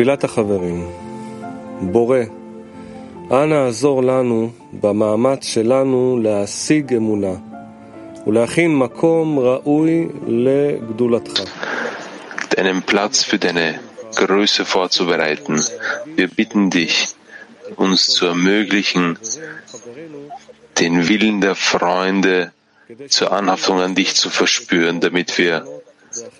תפילת החברים בורא, אנא עזור לנו במאמץ שלנו להשיג אמונה ולהכין מקום ראוי לגדולתך. Einen Platz für deine Größe vorzubereiten. Wir bitten dich, uns zu ermöglichen, den Willen der Freunde zur Anhaftung an dich zu verspüren, damit wir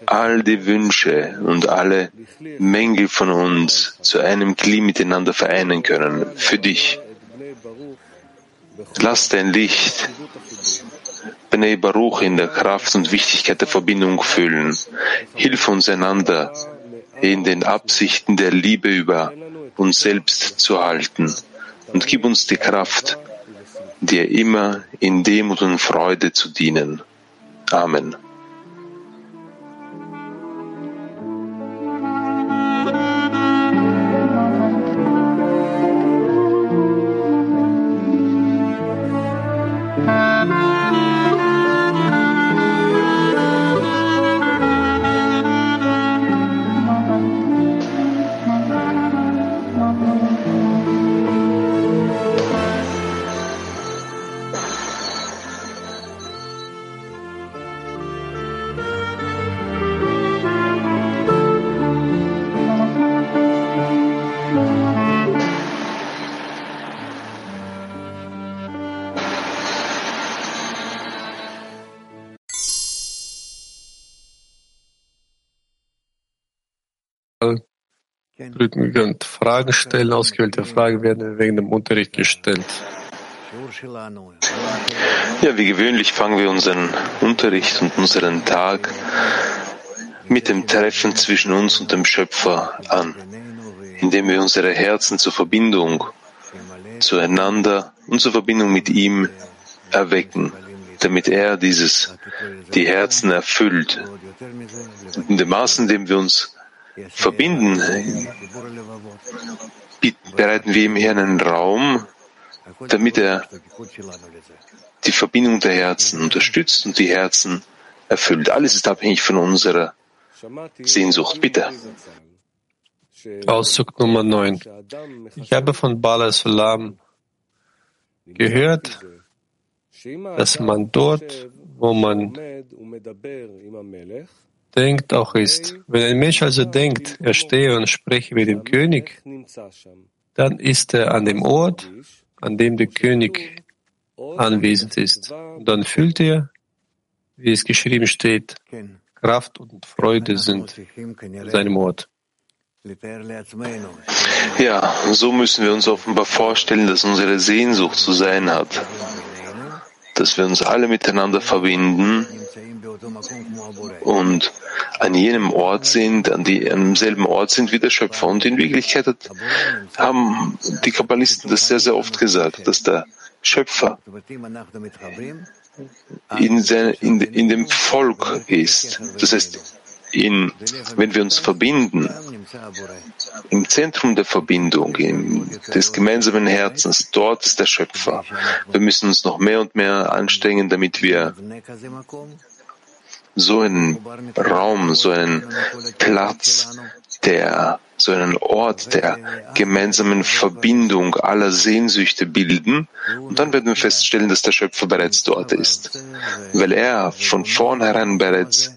all die Wünsche und alle Mängel von uns zu einem Glied miteinander vereinen können. Für dich. Lass dein Licht Bnei Baruch in der Kraft und Wichtigkeit der Verbindung fühlen. Hilf uns einander in den Absichten der Liebe über uns selbst zu halten und gib uns die Kraft, dir immer in Demut und Freude zu dienen. Amen. Drücken könnt. Fragen stellen. Ausgewählte Fragen werden wegen dem Unterricht gestellt. Ja, wie gewöhnlich fangen wir unseren Unterricht und unseren Tag mit dem Treffen zwischen uns und dem Schöpfer an, indem wir unsere Herzen zur Verbindung zueinander und zur Verbindung mit ihm erwecken, damit er dieses, die Herzen erfüllt. In dem Maß, in dem wir uns verbinden, bereiten wir ihm hier einen Raum, damit er die Verbindung der Herzen unterstützt und die Herzen erfüllt. Alles ist abhängig von unserer Sehnsucht. Bitte. Auszug Nummer 9. Ich habe von Bala Salam gehört, dass man dort, wo man denkt, auch ist. Wenn ein Mensch also denkt, er stehe und spreche mit dem König, dann ist er an dem Ort, an dem der König anwesend ist. Und dann fühlt er, wie es geschrieben steht, Kraft und Freude sind seinem Ort. Ja, so müssen wir uns offenbar vorstellen, dass unsere Sehnsucht zu sein hat, dass wir uns alle miteinander verbinden und an jenem Ort sind, an, die, an demselben Ort sind wie der Schöpfer. Und in Wirklichkeit haben die Kabbalisten das sehr, sehr oft gesagt, dass der Schöpfer in, sein, in, in dem Volk ist. Das heißt, in, wenn wir uns verbinden, im Zentrum der Verbindung, im, des gemeinsamen Herzens, dort ist der Schöpfer. Wir müssen uns noch mehr und mehr anstrengen, damit wir so einen Raum, so einen Platz, der, so einen Ort der gemeinsamen Verbindung aller Sehnsüchte bilden. Und dann werden wir feststellen, dass der Schöpfer bereits dort ist, weil er von vornherein bereits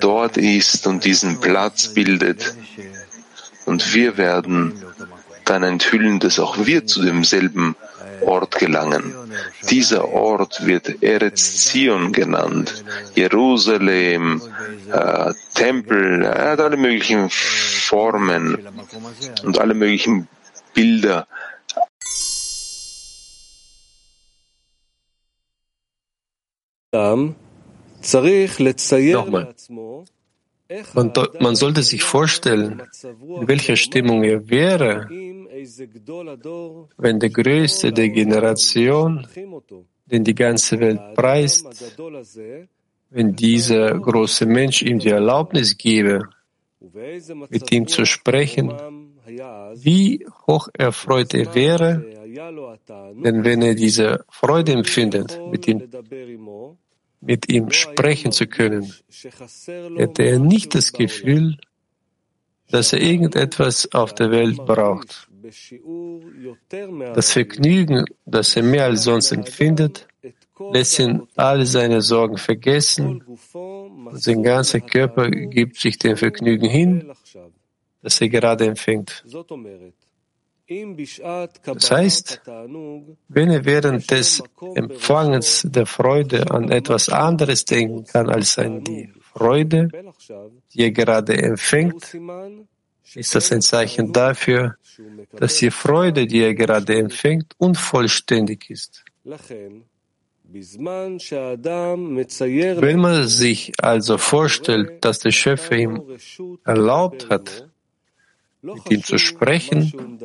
dort ist und diesen Platz bildet. Und wir werden dann enthüllen, dass auch wir zu demselben Ort gelangen. Dieser Ort wird Eretz Zion genannt, Jerusalem, äh, Tempel, er hat alle möglichen Formen und alle möglichen Bilder. Nochmal. Man, man, sollte sich vorstellen, in welcher Stimmung er wäre, wenn der Größte der Generation, den die ganze Welt preist, wenn dieser große Mensch ihm die Erlaubnis gebe, mit ihm zu sprechen, wie hoch erfreut er wäre, denn wenn er diese Freude empfindet, mit ihm mit ihm sprechen zu können, hätte er nicht das Gefühl, dass er irgendetwas auf der Welt braucht. Das Vergnügen, das er mehr als sonst empfindet, lässt ihn alle seine Sorgen vergessen sein ganzer Körper gibt sich dem Vergnügen hin, das er gerade empfängt. Das heißt, wenn er während des Empfangens der Freude an etwas anderes denken kann als an die Freude, die er gerade empfängt, ist das ein Zeichen dafür, dass die Freude, die er gerade empfängt, unvollständig ist. Wenn man sich also vorstellt, dass der Schöpfer ihm erlaubt hat, mit ihm zu sprechen,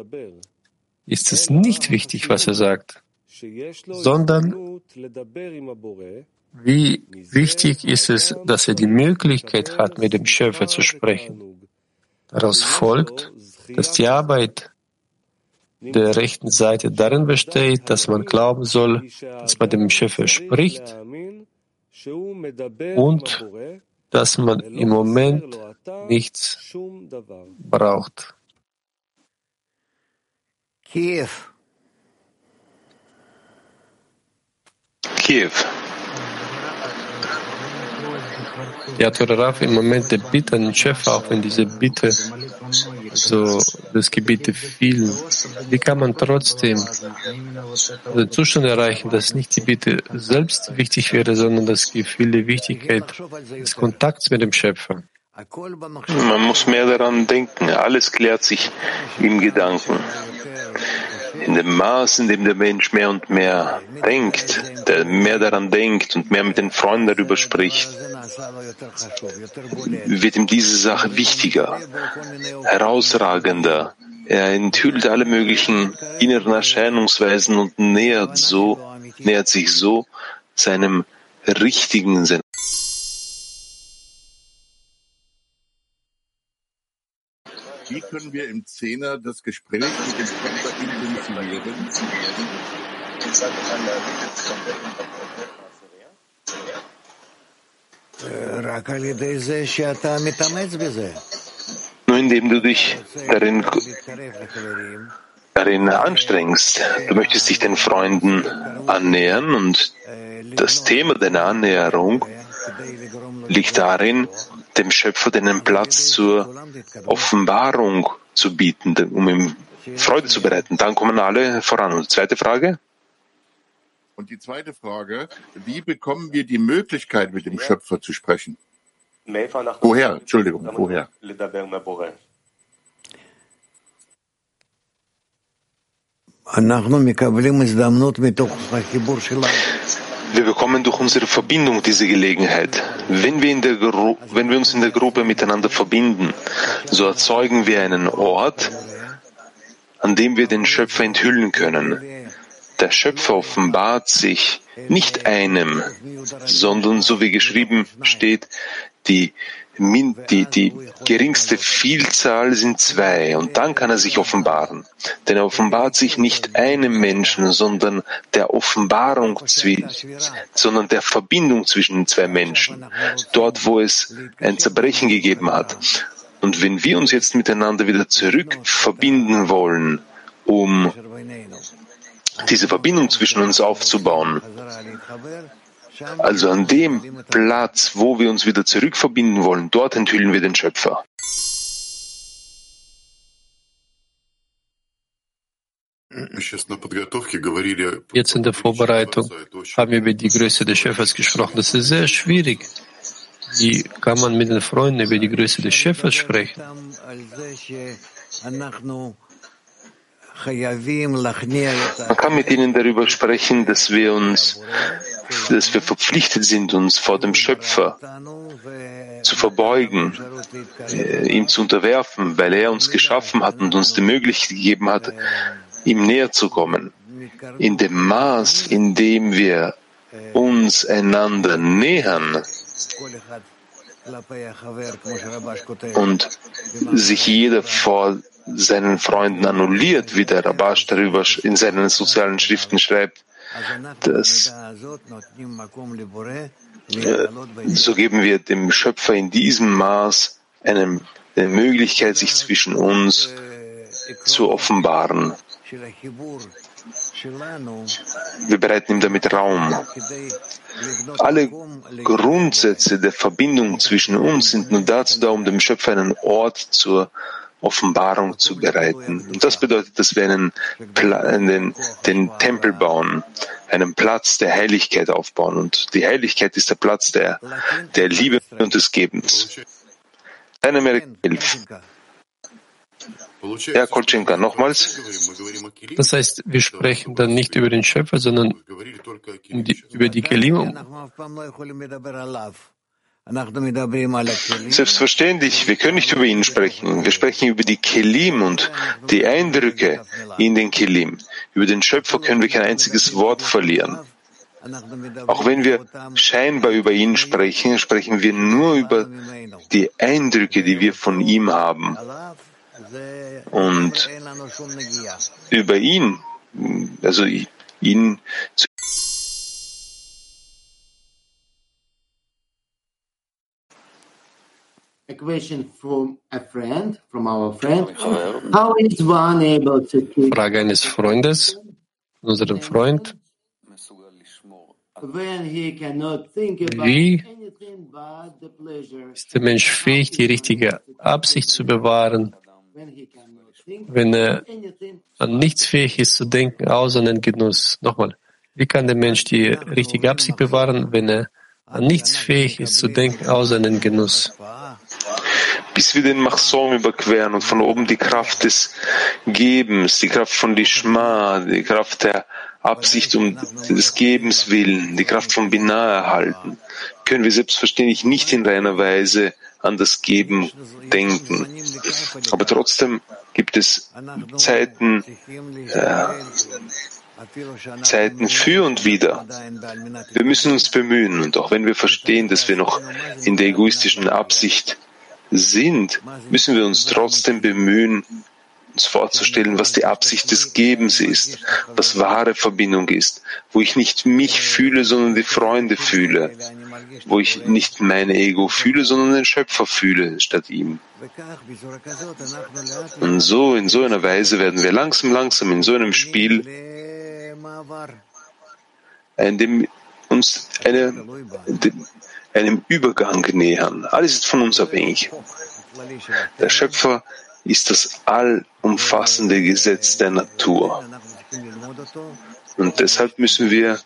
ist es nicht wichtig, was er sagt, sondern wie wichtig ist es, dass er die Möglichkeit hat, mit dem Schöpfer zu sprechen. Daraus folgt, dass die Arbeit der rechten Seite darin besteht, dass man glauben soll, dass man dem Schöpfer spricht und dass man im Moment nichts braucht. Kiew. Kiew. Ja, Toraraf, im Moment der Bitte an den Chef, auch wenn diese Bitte, so das Gebete fielen, wie kann man trotzdem den Zustand erreichen, dass nicht die Bitte selbst wichtig wäre, sondern das Gefühl der Wichtigkeit des Kontakts mit dem Schöpfer? Man muss mehr daran denken. Alles klärt sich im Gedanken. In dem Maß, in dem der Mensch mehr und mehr denkt, der mehr daran denkt und mehr mit den Freunden darüber spricht, wird ihm diese Sache wichtiger, herausragender. Er enthüllt alle möglichen inneren Erscheinungsweisen und nähert so, nähert sich so seinem richtigen Sinn. Wie können wir im Zehner das Gespräch mit dem Schöpfer intensivieren? Nur indem du dich darin, darin anstrengst. Du möchtest dich den Freunden annähern und das Thema deiner Annäherung liegt darin, dem Schöpfer den Platz zur Offenbarung zu bieten, um ihm Freude zu bereiten. Dann kommen alle voran. Und zweite Frage? Und die zweite Frage, wie bekommen wir die Möglichkeit, mit dem Schöpfer zu sprechen? Woher? Entschuldigung, woher? Wir bekommen durch unsere Verbindung diese Gelegenheit. Wenn wir, der wenn wir uns in der Gruppe miteinander verbinden, so erzeugen wir einen Ort, an dem wir den Schöpfer enthüllen können. Der Schöpfer offenbart sich nicht einem, sondern so wie geschrieben steht, die die, die geringste Vielzahl sind zwei und dann kann er sich offenbaren. Denn er offenbart sich nicht einem Menschen, sondern der Offenbarung, sondern der Verbindung zwischen den zwei Menschen. Dort, wo es ein Zerbrechen gegeben hat. Und wenn wir uns jetzt miteinander wieder zurück verbinden wollen, um diese Verbindung zwischen uns aufzubauen, also an dem Platz, wo wir uns wieder zurückverbinden wollen, dort enthüllen wir den Schöpfer. Jetzt in der Vorbereitung haben wir über die Größe des Schöpfers gesprochen. Das ist sehr schwierig. Wie kann man mit den Freunden über die Größe des Schöpfers sprechen? Man kann mit ihnen darüber sprechen, dass wir uns, dass wir verpflichtet sind, uns vor dem Schöpfer zu verbeugen, äh, ihm zu unterwerfen, weil er uns geschaffen hat und uns die Möglichkeit gegeben hat, ihm näher zu kommen. In dem Maß, in dem wir uns einander nähern, und sich jeder vor seinen Freunden annulliert, wie der Rabash darüber in seinen sozialen Schriften schreibt, dass äh, so geben wir dem Schöpfer in diesem Maß einen eine Möglichkeit, sich zwischen uns zu offenbaren. Wir bereiten ihm damit Raum. Alle Grundsätze der Verbindung zwischen uns sind nur dazu da, um dem Schöpfer einen Ort zur Offenbarung zu bereiten. Und das bedeutet, dass wir einen den, den Tempel bauen, einen Platz der Heiligkeit aufbauen. Und die Heiligkeit ist der Platz der, der Liebe und des Gebens. Deine Merk 11. Ja, Kolchenka, nochmals. Das heißt, wir sprechen dann nicht über den Schöpfer, sondern über die Kelim. Selbstverständlich, wir können nicht über ihn sprechen. Wir sprechen über die Kelim und die Eindrücke in den Kelim. Über den Schöpfer können wir kein einziges Wort verlieren. Auch wenn wir scheinbar über ihn sprechen, sprechen wir nur über die Eindrücke, die wir von ihm haben. Und über ihn, also ihn zu A question from a friend, from our friend. How is one able to keep Frage eines Freundes, unserem Freund. Wie ist der Mensch fähig, die richtige Absicht zu bewahren, wenn er an nichts fähig ist zu denken, außer an den Genuss. Nochmal, wie kann der Mensch die richtige Absicht bewahren, wenn er an nichts fähig ist zu denken, außer an den Genuss? Bis wir den Machsom überqueren und von oben die Kraft des Gebens, die Kraft von Lishma, die Kraft der Absicht um des Gebens willen, die Kraft von Binah erhalten, können wir selbstverständlich nicht in reiner Weise an das Geben denken. Aber trotzdem gibt es Zeiten, äh, Zeiten für und wieder. Wir müssen uns bemühen und auch wenn wir verstehen, dass wir noch in der egoistischen Absicht sind, müssen wir uns trotzdem bemühen, uns vorzustellen, was die Absicht des Gebens ist, was wahre Verbindung ist, wo ich nicht mich fühle, sondern die Freunde fühle, wo ich nicht mein Ego fühle, sondern den Schöpfer fühle statt ihm. Und so, in so einer Weise werden wir langsam, langsam in so einem Spiel, in dem uns eine, einem Übergang nähern. Alles ist von uns abhängig. Der Schöpfer ist das allumfassende Gesetz der Natur. Und deshalb müssen wir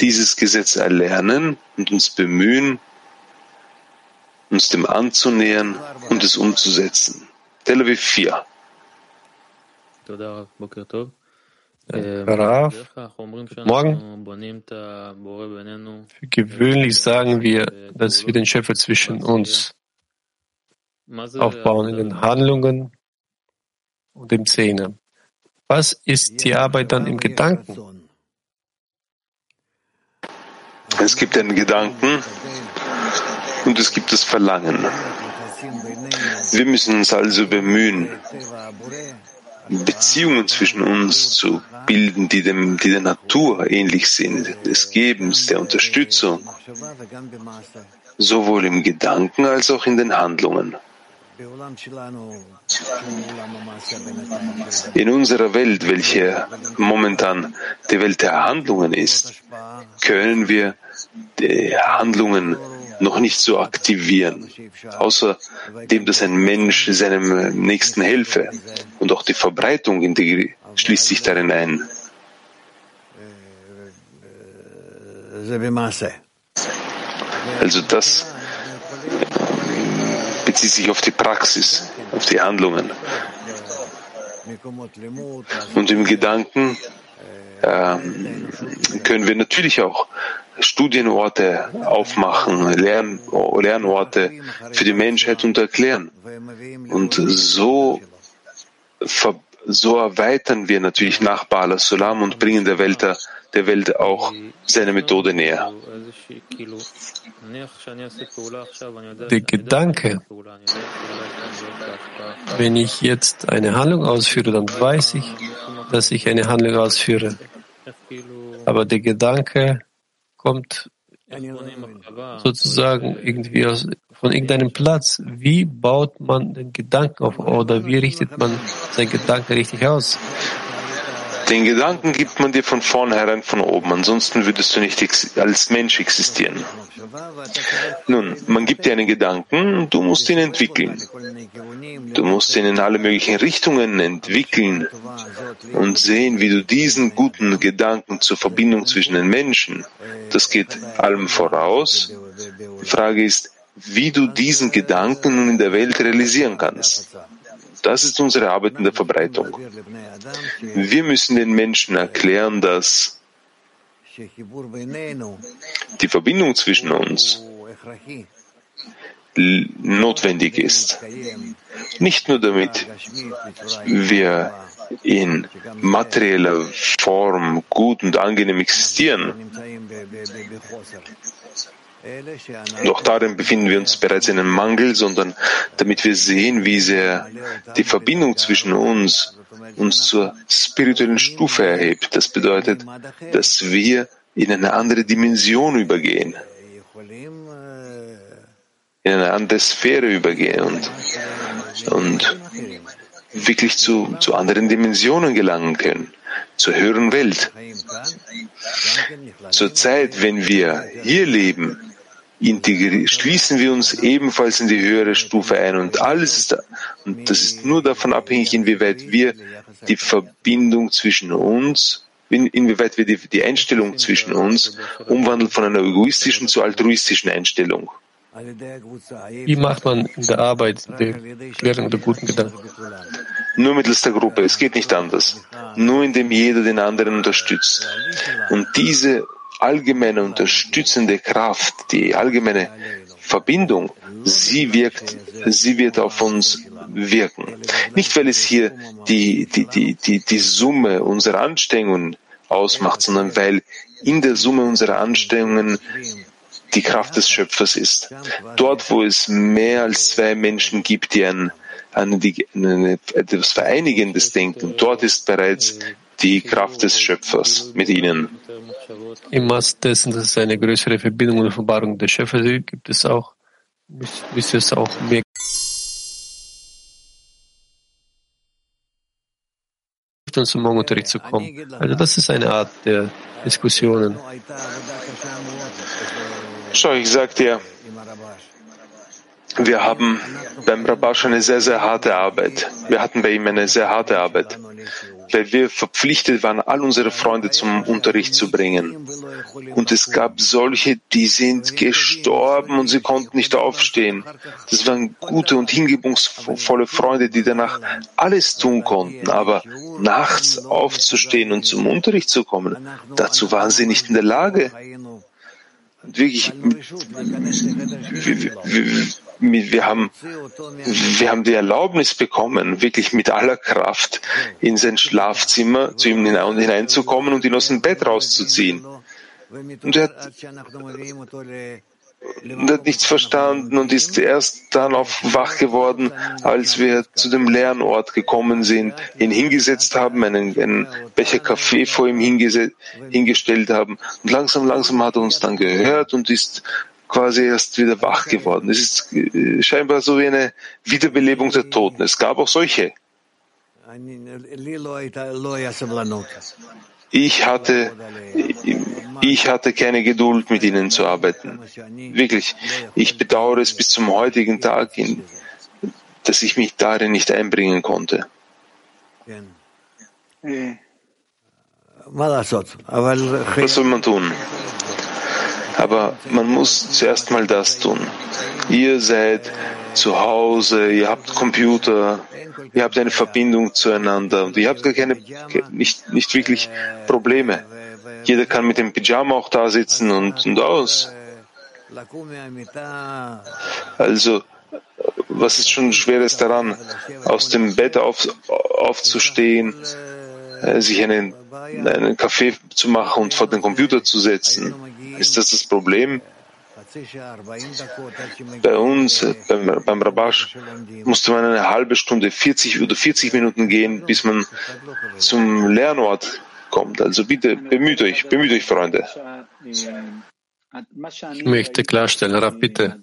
dieses Gesetz erlernen und uns bemühen, uns dem anzunähern und es umzusetzen. Tel Aviv 4. Rav, morgen. Für gewöhnlich sagen wir, dass wir den Schöpfer zwischen uns aufbauen in den Handlungen und im Zähne. Was ist die Arbeit dann im Gedanken? Es gibt einen Gedanken und es gibt das Verlangen. Wir müssen uns also bemühen, Beziehungen zwischen uns zu bilden, die, dem, die der Natur ähnlich sind, des Gebens, der Unterstützung, sowohl im Gedanken als auch in den Handlungen. In unserer Welt, welche momentan die Welt der Handlungen ist, können wir die Handlungen noch nicht so aktivieren, außer dem, dass ein Mensch seinem Nächsten helfe. Und auch die Verbreitung schließt sich darin ein. Also das bezieht sich auf die Praxis, auf die Handlungen. Und im Gedanken äh, können wir natürlich auch Studienorte aufmachen, Lern, Lernorte für die Menschheit und erklären. Und so, so erweitern wir natürlich nach Bala Sulam und bringen der Welt, der Welt auch seine Methode näher. Der Gedanke, wenn ich jetzt eine Handlung ausführe, dann weiß ich, dass ich eine Handlung ausführe. Aber der Gedanke kommt sozusagen irgendwie aus, von irgendeinem Platz. Wie baut man den Gedanken auf oder wie richtet man seinen Gedanken richtig aus? Den Gedanken gibt man dir von vornherein von oben, ansonsten würdest du nicht als Mensch existieren. Nun, man gibt dir einen Gedanken, du musst ihn entwickeln. Du musst ihn in alle möglichen Richtungen entwickeln und sehen, wie du diesen guten Gedanken zur Verbindung zwischen den Menschen, das geht allem voraus. Die Frage ist, wie du diesen Gedanken nun in der Welt realisieren kannst. Das ist unsere Arbeit in der Verbreitung. Wir müssen den Menschen erklären, dass die Verbindung zwischen uns notwendig ist. Nicht nur damit wir in materieller Form gut und angenehm existieren, doch darin befinden wir uns bereits in einem Mangel, sondern damit wir sehen, wie sehr die Verbindung zwischen uns uns zur spirituellen Stufe erhebt. Das bedeutet, dass wir in eine andere Dimension übergehen, in eine andere Sphäre übergehen und, und wirklich zu, zu anderen Dimensionen gelangen können, zur höheren Welt. Zur Zeit, wenn wir hier leben, schließen wir uns ebenfalls in die höhere Stufe ein und alles ist da. Und das ist nur davon abhängig, inwieweit wir die Verbindung zwischen uns, inwieweit wir die, die Einstellung zwischen uns umwandeln von einer egoistischen zur altruistischen Einstellung. Wie macht man in der Arbeit die Klärung der guten Gedanken? Nur mittels der Gruppe. Es geht nicht anders. Nur indem jeder den anderen unterstützt. Und diese allgemeine unterstützende Kraft, die allgemeine Verbindung, sie wirkt, sie wird auf uns wirken. Nicht, weil es hier die, die, die, die, die Summe unserer Anstrengungen ausmacht, sondern weil in der Summe unserer Anstrengungen die Kraft des Schöpfers ist. Dort, wo es mehr als zwei Menschen gibt, die ein, ein, ein, etwas Vereinigendes denken, dort ist bereits die Kraft des Schöpfers mit ihnen. Im Maß dessen, dass es eine größere Verbindung und Offenbarung des Schöpfers gibt, gibt es auch, müsste es auch mehr zum Morgenunterricht zu kommen. Also das ist eine Art der Diskussionen. Schau, ich sag dir, wir haben beim Rabash eine sehr, sehr harte Arbeit. Wir hatten bei ihm eine sehr harte Arbeit weil wir verpflichtet waren, all unsere Freunde zum Unterricht zu bringen. Und es gab solche, die sind gestorben und sie konnten nicht aufstehen. Das waren gute und hingebungsvolle Freunde, die danach alles tun konnten, aber nachts aufzustehen und zum Unterricht zu kommen, dazu waren sie nicht in der Lage. wirklich, wir, wir, wir haben, wir haben die Erlaubnis bekommen, wirklich mit aller Kraft in sein Schlafzimmer zu ihm hineinzukommen und ihn aus dem Bett rauszuziehen. Und er hat, er hat nichts verstanden und ist erst dann auf wach geworden, als wir zu dem Lernort gekommen sind, ihn hingesetzt haben, einen, einen Becher Kaffee vor ihm hingestellt haben. Und langsam, langsam hat er uns dann gehört und ist quasi erst wieder wach geworden. Es ist äh, scheinbar so wie eine Wiederbelebung der Toten. Es gab auch solche. Ich hatte, ich hatte keine Geduld, mit ihnen zu arbeiten. Wirklich, ich bedauere es bis zum heutigen Tag, dass ich mich darin nicht einbringen konnte. Was soll man tun? Aber man muss zuerst mal das tun. Ihr seid zu Hause, ihr habt Computer, ihr habt eine Verbindung zueinander und ihr habt gar keine, nicht, nicht wirklich Probleme. Jeder kann mit dem Pyjama auch da sitzen und, und aus. Also, was ist schon Schweres daran, aus dem Bett auf, aufzustehen, äh, sich einen, einen Kaffee zu machen und vor den Computer zu setzen? Ist das das Problem? Bei uns, beim, beim Rabash, musste man eine halbe Stunde, 40 oder 40 Minuten gehen, bis man zum Lernort kommt. Also bitte bemüht euch, bemüht euch, Freunde. Ich möchte klarstellen, Rav, bitte,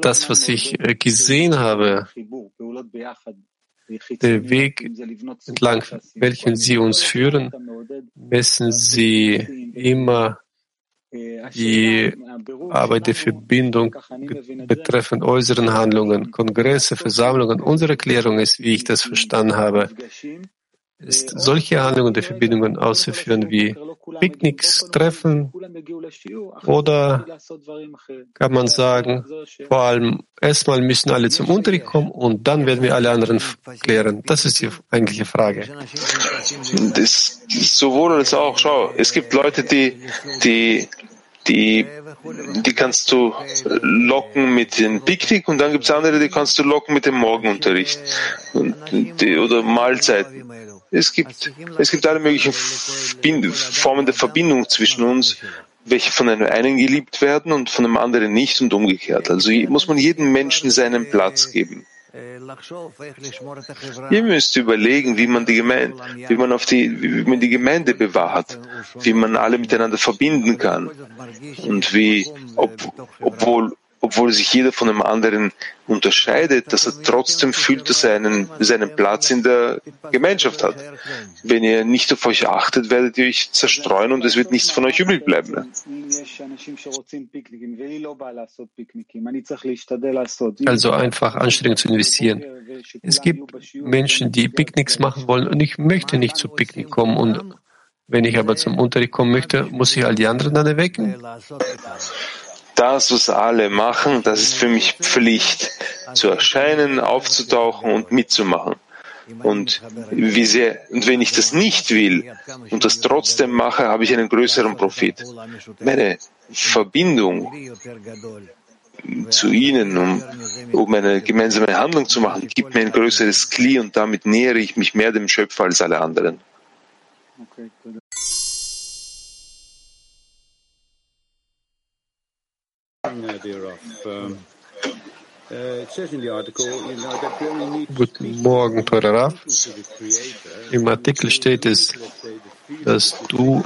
das, was ich äh, gesehen habe, der Weg entlang welchen Sie uns führen, messen Sie immer die Arbeit der Verbindung betreffend äußeren Handlungen, Kongresse, Versammlungen. Unsere Erklärung ist, wie ich das verstanden habe, ist solche Handlungen der Verbindungen auszuführen wie Picknicks, Treffen oder kann man sagen, vor allem erstmal müssen alle zum Unterricht kommen und dann werden wir alle anderen klären. Das ist die eigentliche Frage. Das sowohl als auch. Schau, es gibt Leute, die, die die, die kannst du locken mit dem Picknick und dann gibt es andere, die kannst du locken mit dem Morgenunterricht und die, oder Mahlzeiten. Es gibt, es gibt alle möglichen Formen der Verbindung zwischen uns, welche von einem einen geliebt werden und von einem anderen nicht und umgekehrt. Also muss man jedem Menschen seinen Platz geben. Ihr müsst überlegen, wie man die Gemeinde, wie man auf die, wie man die Gemeinde bewahrt, wie man alle miteinander verbinden kann. Und wie, ob, obwohl obwohl sich jeder von dem anderen unterscheidet, dass er trotzdem fühlt, dass er einen, seinen Platz in der Gemeinschaft hat. Wenn ihr nicht auf euch achtet, werdet ihr euch zerstreuen und es wird nichts von euch übrig bleiben. Also einfach Anstrengung zu investieren. Es gibt Menschen, die Picknicks machen wollen und ich möchte nicht zu Picknick kommen und wenn ich aber zum Unterricht kommen möchte, muss ich all die anderen dann erwecken? Das, was alle machen, das ist für mich Pflicht, zu erscheinen, aufzutauchen und mitzumachen. Und, wie sehr, und wenn ich das nicht will und das trotzdem mache, habe ich einen größeren Profit. Meine Verbindung zu ihnen, um, um eine gemeinsame Handlung zu machen, gibt mir ein größeres Kli und damit nähere ich mich mehr dem Schöpfer als alle anderen. Okay, Guten Morgen, Toraraf. Im Artikel steht es, dass du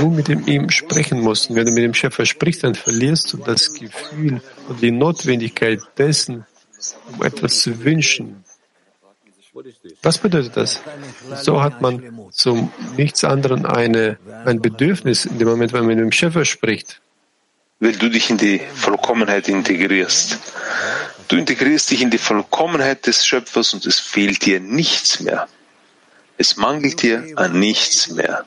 nur mit ihm sprechen musst. Wenn du mit dem Schöpfer sprichst, dann verlierst du das Gefühl und die Notwendigkeit dessen, um etwas zu wünschen. Was bedeutet das? So hat man zum nichts anderen eine, ein Bedürfnis in dem Moment, wenn man mit dem Schöpfer spricht weil du dich in die Vollkommenheit integrierst. Du integrierst dich in die Vollkommenheit des Schöpfers und es fehlt dir nichts mehr. Es mangelt dir an nichts mehr.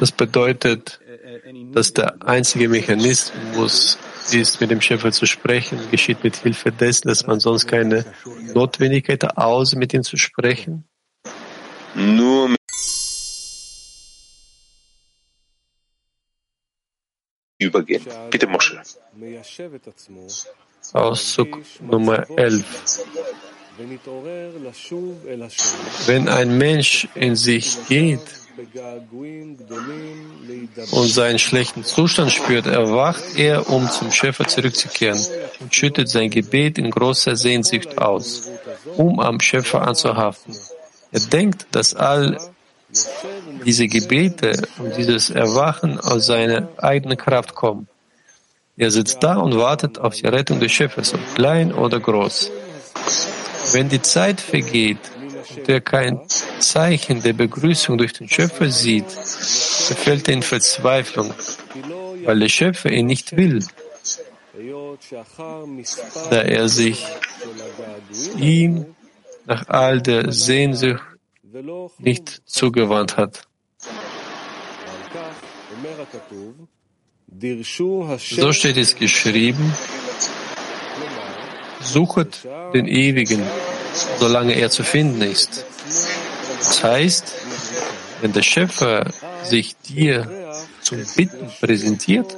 Das bedeutet, dass der einzige Mechanismus ist, mit dem Schöpfer zu sprechen, geschieht mit Hilfe dessen, dass man sonst keine Notwendigkeit hat, außer mit ihm zu sprechen. Nur übergehen. Bitte, Mosche. Auszug Nummer 11. Wenn ein Mensch in sich geht und seinen schlechten Zustand spürt, erwacht er, um zum Schöpfer zurückzukehren und schüttet sein Gebet in großer Sehnsucht aus, um am Schöpfer anzuhaften. Er denkt, dass all diese Gebete und dieses Erwachen aus seiner eigenen Kraft kommen. Er sitzt da und wartet auf die Rettung des Schöpfers, ob klein oder groß. Wenn die Zeit vergeht und er kein Zeichen der Begrüßung durch den Schöpfer sieht, verfällt er in Verzweiflung, weil der Schöpfer ihn nicht will, da er sich ihm nach all der Sehnsucht nicht zugewandt hat. So steht es geschrieben, suchet den Ewigen, solange er zu finden ist. Das heißt, wenn der Schöpfer sich dir zum Bitten präsentiert,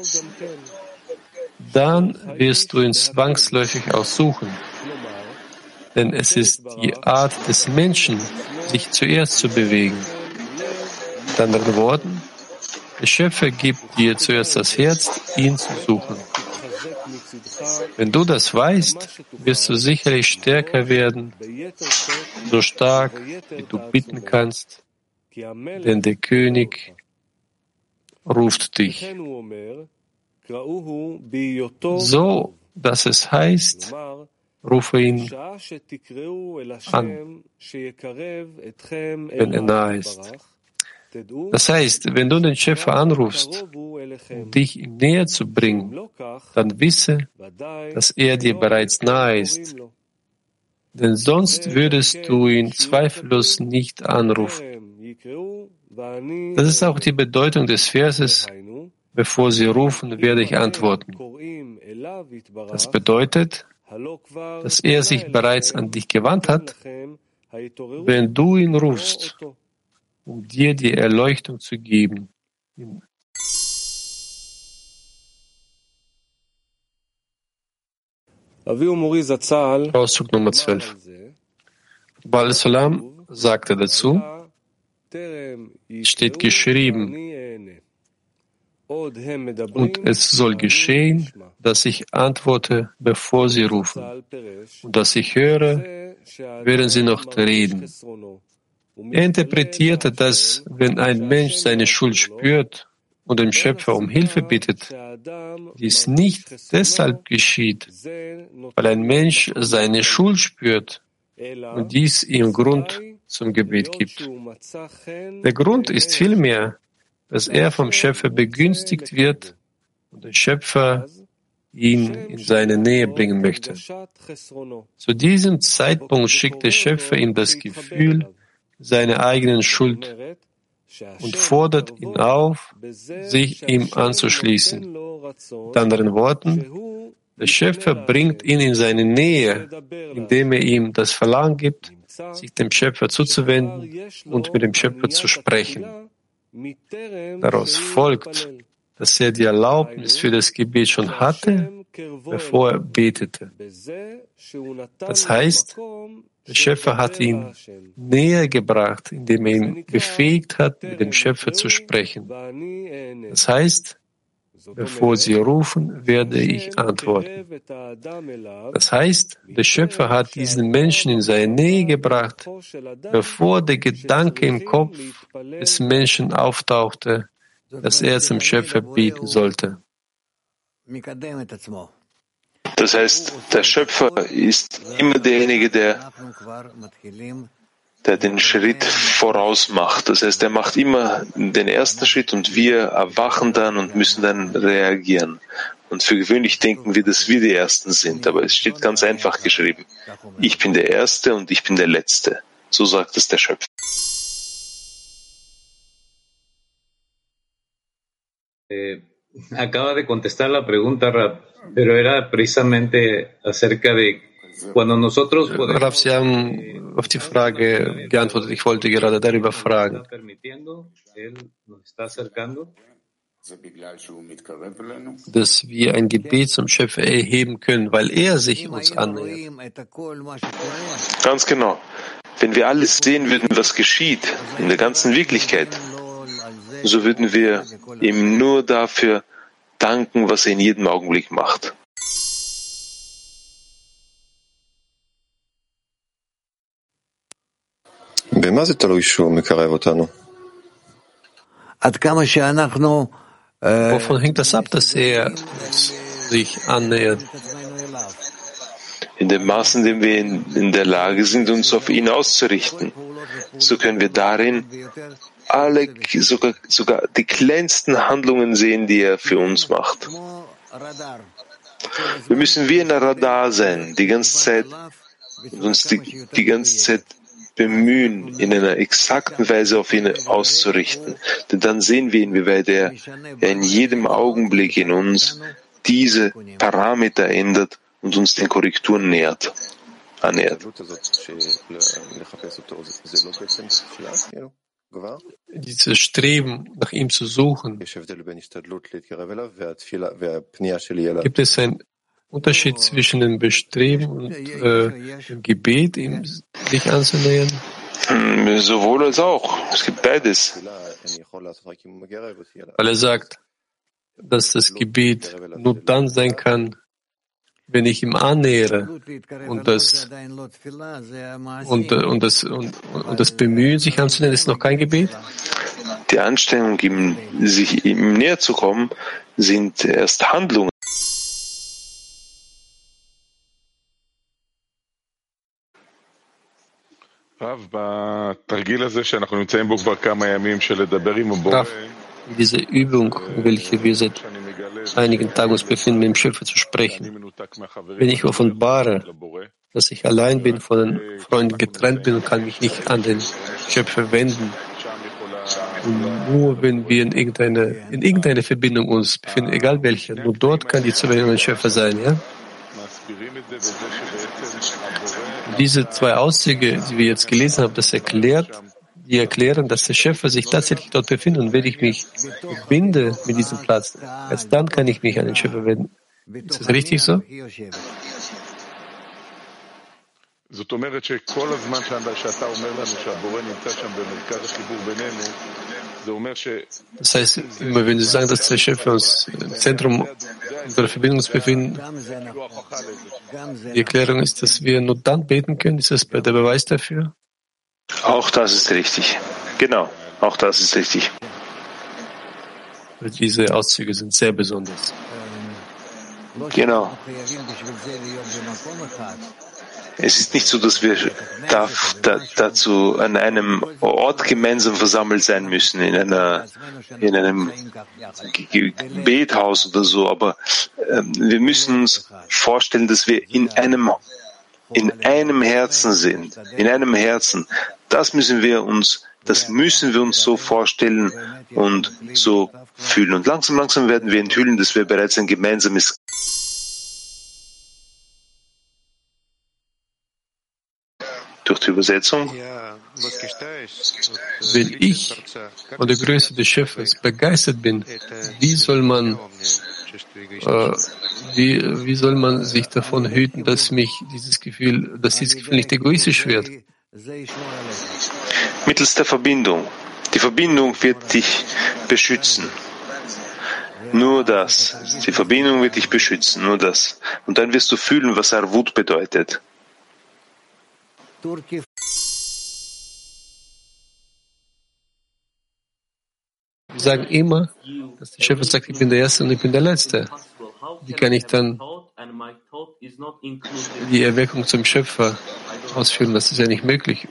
dann wirst du ihn zwangsläufig auch suchen. Denn es ist die Art des Menschen, sich zuerst zu bewegen. Mit anderen Worten, der Schöpfer gibt dir zuerst das Herz, ihn zu suchen. Wenn du das weißt, wirst du sicherlich stärker werden, so stark, wie du bitten kannst, denn der König ruft dich. So, dass es heißt, rufe ihn an, wenn er nahe ist. Das heißt, wenn du den Schöpfer anrufst, um dich ihm näher zu bringen, dann wisse, dass er dir bereits nahe ist. Denn sonst würdest du ihn zweifellos nicht anrufen. Das ist auch die Bedeutung des Verses, bevor sie rufen, werde ich antworten. Das bedeutet, dass er sich bereits an dich gewandt hat, wenn du ihn rufst um dir die Erleuchtung zu geben. Auszug Nummer 12. Baal Salam sagte dazu, steht geschrieben, und es soll geschehen, dass ich antworte, bevor sie rufen, und dass ich höre, während sie noch reden. Er interpretierte, dass wenn ein Mensch seine Schuld spürt und dem Schöpfer um Hilfe bittet, dies nicht deshalb geschieht, weil ein Mensch seine Schuld spürt und dies ihm Grund zum Gebet gibt. Der Grund ist vielmehr, dass er vom Schöpfer begünstigt wird und der Schöpfer ihn in seine Nähe bringen möchte. Zu diesem Zeitpunkt schickt der Schöpfer ihm das Gefühl, seine eigenen Schuld und fordert ihn auf, sich ihm anzuschließen. Mit anderen Worten, der Schöpfer bringt ihn in seine Nähe, indem er ihm das Verlangen gibt, sich dem Schöpfer zuzuwenden und mit dem Schöpfer zu sprechen. Daraus folgt, dass er die Erlaubnis für das Gebet schon hatte, bevor er betete. Das heißt, der Schöpfer hat ihn näher gebracht, indem er ihn befähigt hat, mit dem Schöpfer zu sprechen. Das heißt, bevor sie rufen, werde ich antworten. Das heißt, der Schöpfer hat diesen Menschen in seine Nähe gebracht, bevor der Gedanke im Kopf des Menschen auftauchte, dass er zum Schöpfer beten sollte. Das heißt, der Schöpfer ist immer derjenige, der, der den Schritt voraus macht. Das heißt, er macht immer den ersten Schritt und wir erwachen dann und müssen dann reagieren. Und für gewöhnlich denken wir, dass wir die Ersten sind, aber es steht ganz einfach geschrieben. Ich bin der Erste und ich bin der Letzte. So sagt es der Schöpfer. Eh, acaba de contestar la pregunta, pero era precisamente acerca de Raf, Sie haben auf die Frage geantwortet. Ich wollte gerade darüber fragen. Dass wir ein Gebet zum Schöpfer erheben können, weil er sich uns annähert. Ganz genau. Wenn wir alles sehen würden, was geschieht in der ganzen Wirklichkeit, so würden wir ihm nur dafür danken, was er in jedem Augenblick macht. Wovon hängt das ab, dass er sich annähert? In dem Maß, in dem wir in, in der Lage sind, uns auf ihn auszurichten, so können wir darin alle, sogar, sogar die kleinsten Handlungen sehen, die er für uns macht. Wir müssen wie ein Radar sein, die ganze Zeit und uns die, die ganze Zeit bemühen, in einer exakten Weise auf ihn auszurichten. Denn dann sehen wir, inwieweit er, er in jedem Augenblick in uns diese Parameter ändert und uns den Korrekturen nähert, annähert. Dieses Streben, nach ihm zu suchen. Gibt es einen Unterschied zwischen dem Bestreben und äh, dem Gebet, ihm sich anzunähern? Hm, sowohl als auch. Es gibt beides. Weil er sagt, dass das Gebet nur dann sein kann, wenn ich ihm annähere und das, und, und, das, und, und das Bemühen, sich anzunehmen, ist noch kein Gebet? Die Anstrengung, ihm, sich ihm näher zu kommen, sind erst Handlungen. Rav, diese Übung, welche wir seit einigen Tagen uns befinden, mit dem Schöpfer zu sprechen. Wenn ich offenbare, dass ich allein bin, von den Freunden getrennt bin und kann mich nicht an den Schöpfer wenden, nur wenn wir in irgendeine, in irgendeine Verbindung uns befinden, egal welche, nur dort kann die Zuwendung an den Schöpfer sein, ja? Diese zwei Auszüge, die wir jetzt gelesen haben, das erklärt, die erklären, dass der Schöpfer sich tatsächlich dort befindet. Und wenn ich mich binde mit diesem Platz, erst dann kann ich mich an den Schöpfer wenden. Ist das richtig so? Das heißt, immer wenn Sie sagen, dass der Schöpfer uns im Zentrum unserer Verbindung befinden, die Erklärung ist, dass wir nur dann beten können. Ist das der Beweis dafür? Auch das ist richtig. Genau, auch das ist richtig. Diese Auszüge sind sehr besonders. Genau. Es ist nicht so, dass wir da, da, dazu an einem Ort gemeinsam versammelt sein müssen, in, einer, in einem Bethaus oder so, aber äh, wir müssen uns vorstellen, dass wir in einem, in einem Herzen sind, in einem Herzen. Das müssen wir uns, das müssen wir uns so vorstellen und so fühlen. Und langsam, langsam werden wir enthüllen, dass wir bereits ein gemeinsames durch die Übersetzung. Wenn ich von der Größe des Schöpfers begeistert bin, wie soll man, äh, wie, wie soll man sich davon hüten, dass mich dieses Gefühl, dass dieses Gefühl nicht egoistisch wird? Mittels der Verbindung. Die Verbindung wird dich beschützen. Nur das. Die Verbindung wird dich beschützen. Nur das. Und dann wirst du fühlen, was Arvut bedeutet. Wir sagen immer, dass der Schöpfer sagt, ich bin der Erste und ich bin der Letzte. Wie kann ich dann die Erweckung zum Schöpfer ausführen? Das ist ja nicht möglich.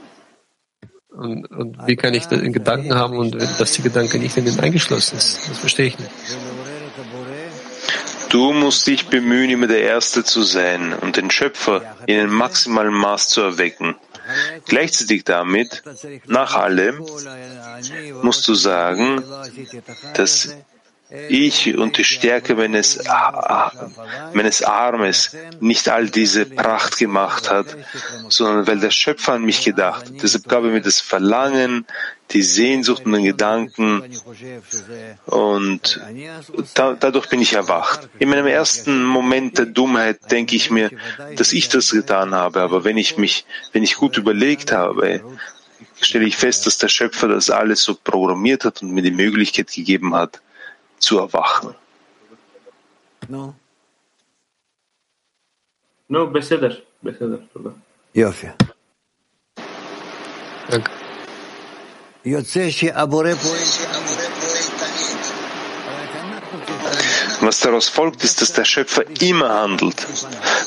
Und, und wie kann ich den Gedanken haben und dass die Gedanke nicht in den eingeschlossen ist? Das verstehe ich nicht. Du musst dich bemühen, immer der Erste zu sein und den Schöpfer in einem maximalen Maß zu erwecken. Gleichzeitig damit, nach allem, musst du sagen, dass ich und die Stärke meines, meines Armes nicht all diese Pracht gemacht hat, sondern weil der Schöpfer an mich gedacht. Deshalb gab er mir das Verlangen, die Sehnsucht und den Gedanken und da, dadurch bin ich erwacht. In meinem ersten Moment der Dummheit denke ich mir, dass ich das getan habe, aber wenn ich mich, wenn ich gut überlegt habe, stelle ich fest, dass der Schöpfer das alles so programmiert hat und mir die Möglichkeit gegeben hat, zu erwachen. No. No, beseder. Beseder. Jofi. Danke. Was daraus folgt, ist, dass der Schöpfer immer handelt.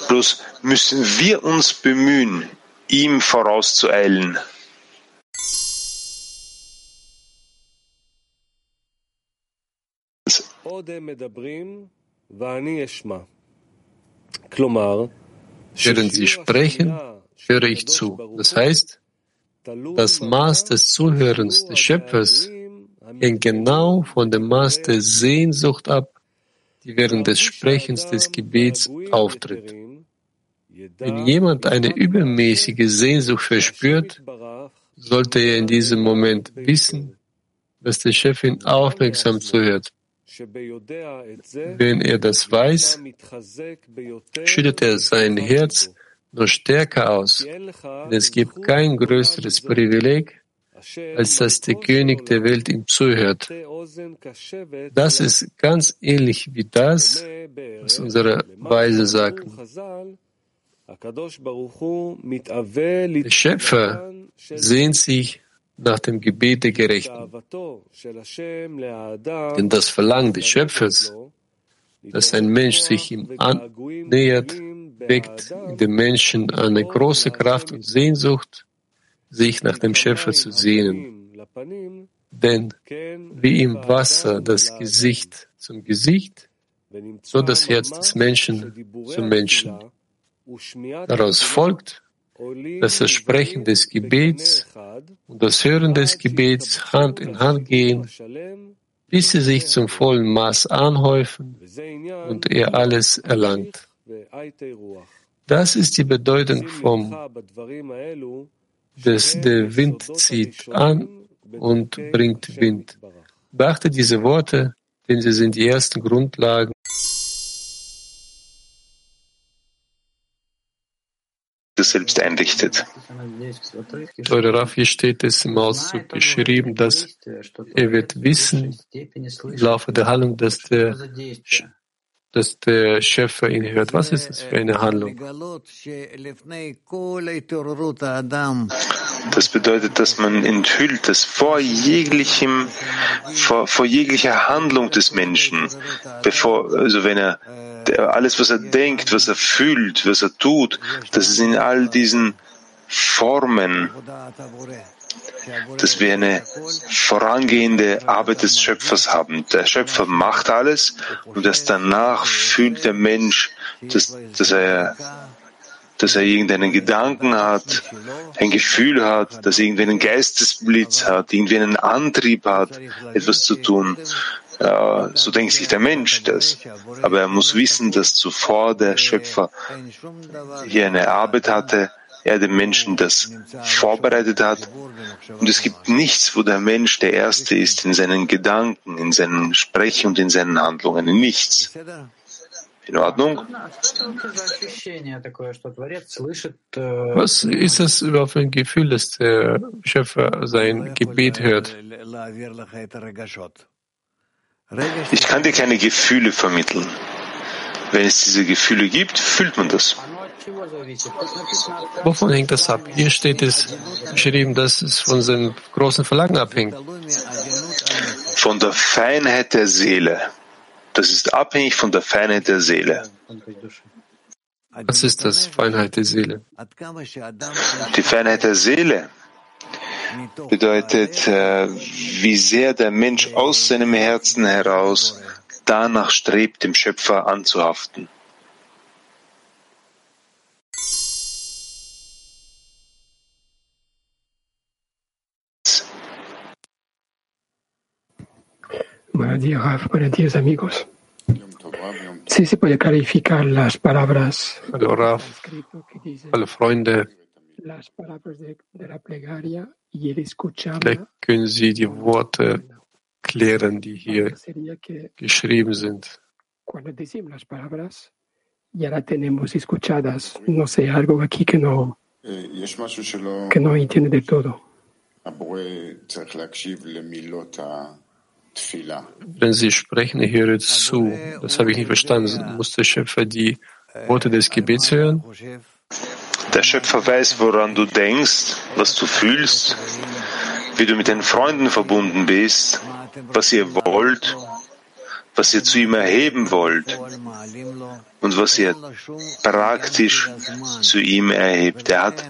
Bloß müssen wir uns bemühen, ihm vorauszueilen. Während sie sprechen, höre ich zu. Das heißt, das Maß des Zuhörens des Schöpfers hängt genau von dem Maß der Sehnsucht ab, die während des Sprechens des Gebets auftritt. Wenn jemand eine übermäßige Sehnsucht verspürt, sollte er in diesem Moment wissen, dass der Chef ihn aufmerksam zuhört. Wenn er das weiß, schüttet er sein Herz nur stärker aus. Denn es gibt kein größeres Privileg, als dass der König der Welt ihm zuhört. Das ist ganz ähnlich wie das, was unsere Weise sagen. Der Schöpfer sehnt sich nach dem Gebet der Gerechten. Denn das Verlangen des Schöpfers, dass ein Mensch sich ihm annähert, weckt in dem Menschen eine große Kraft und Sehnsucht, sich nach dem Schöpfer zu sehnen. Denn wie im Wasser das Gesicht zum Gesicht, so das Herz des Menschen zum Menschen. Daraus folgt, dass das Sprechen des Gebets und das Hören des Gebets Hand in Hand gehen, bis sie sich zum vollen Maß anhäufen und er alles erlangt. Das ist die Bedeutung vom, dass der Wind zieht an und bringt Wind. Beachte diese Worte, denn sie sind die ersten Grundlagen selbst einrichtet. Teure Raff, hier steht es im Auszug geschrieben, dass er wird wissen im Laufe der Handlung, dass der dass der Schöpfer ihn hört. Was ist das für eine Handlung? Das bedeutet, dass man enthüllt, dass vor jeglichem, vor, vor jeglicher Handlung des Menschen, bevor, also wenn er alles, was er denkt, was er fühlt, was er tut, dass es in all diesen Formen dass wir eine vorangehende Arbeit des Schöpfers haben. Der Schöpfer macht alles und erst danach fühlt der Mensch, dass, dass er dass er irgendeinen Gedanken hat, ein Gefühl hat, dass er irgendwie einen Geistesblitz hat, irgendwie einen Antrieb hat, etwas zu tun. So denkt sich der Mensch das. Aber er muss wissen, dass zuvor der Schöpfer hier eine Arbeit hatte, er dem Menschen das vorbereitet hat. Und es gibt nichts, wo der Mensch der Erste ist in seinen Gedanken, in seinem Sprechen und in seinen Handlungen. Nichts. In Ordnung? Was ist das überhaupt für ein Gefühl, dass der Schöpfer sein Gebet hört? Ich kann dir keine Gefühle vermitteln. Wenn es diese Gefühle gibt, fühlt man das. Wovon hängt das ab? Hier steht es geschrieben, dass es von seinem großen Verlangen abhängt. Von der Feinheit der Seele. Das ist abhängig von der Feinheit der Seele. Was ist das, Feinheit der Seele? Die Feinheit der Seele bedeutet, äh, wie sehr der Mensch aus seinem Herzen heraus danach strebt, dem Schöpfer anzuhaften. Buenos días, Raf. Buenos días, amigos. Sí, se puede clarificar las palabras. Raf. Freunde. Las palabras de, de la plegaria y el Vielleicht können Sie die Worte klären, die hier geschrieben sind. Cuando decimos las palabras, ya las tenemos escuchadas. No sé, algo aquí que no, que no entiende de todo. Wenn Sie sprechen, ich höre zu. Das habe ich nicht verstanden. Muss der Schöpfer die Worte des Gebets hören? Der Schöpfer weiß, woran du denkst, was du fühlst, wie du mit deinen Freunden verbunden bist, was ihr wollt, was ihr zu ihm erheben wollt und was ihr praktisch zu ihm erhebt. Er hat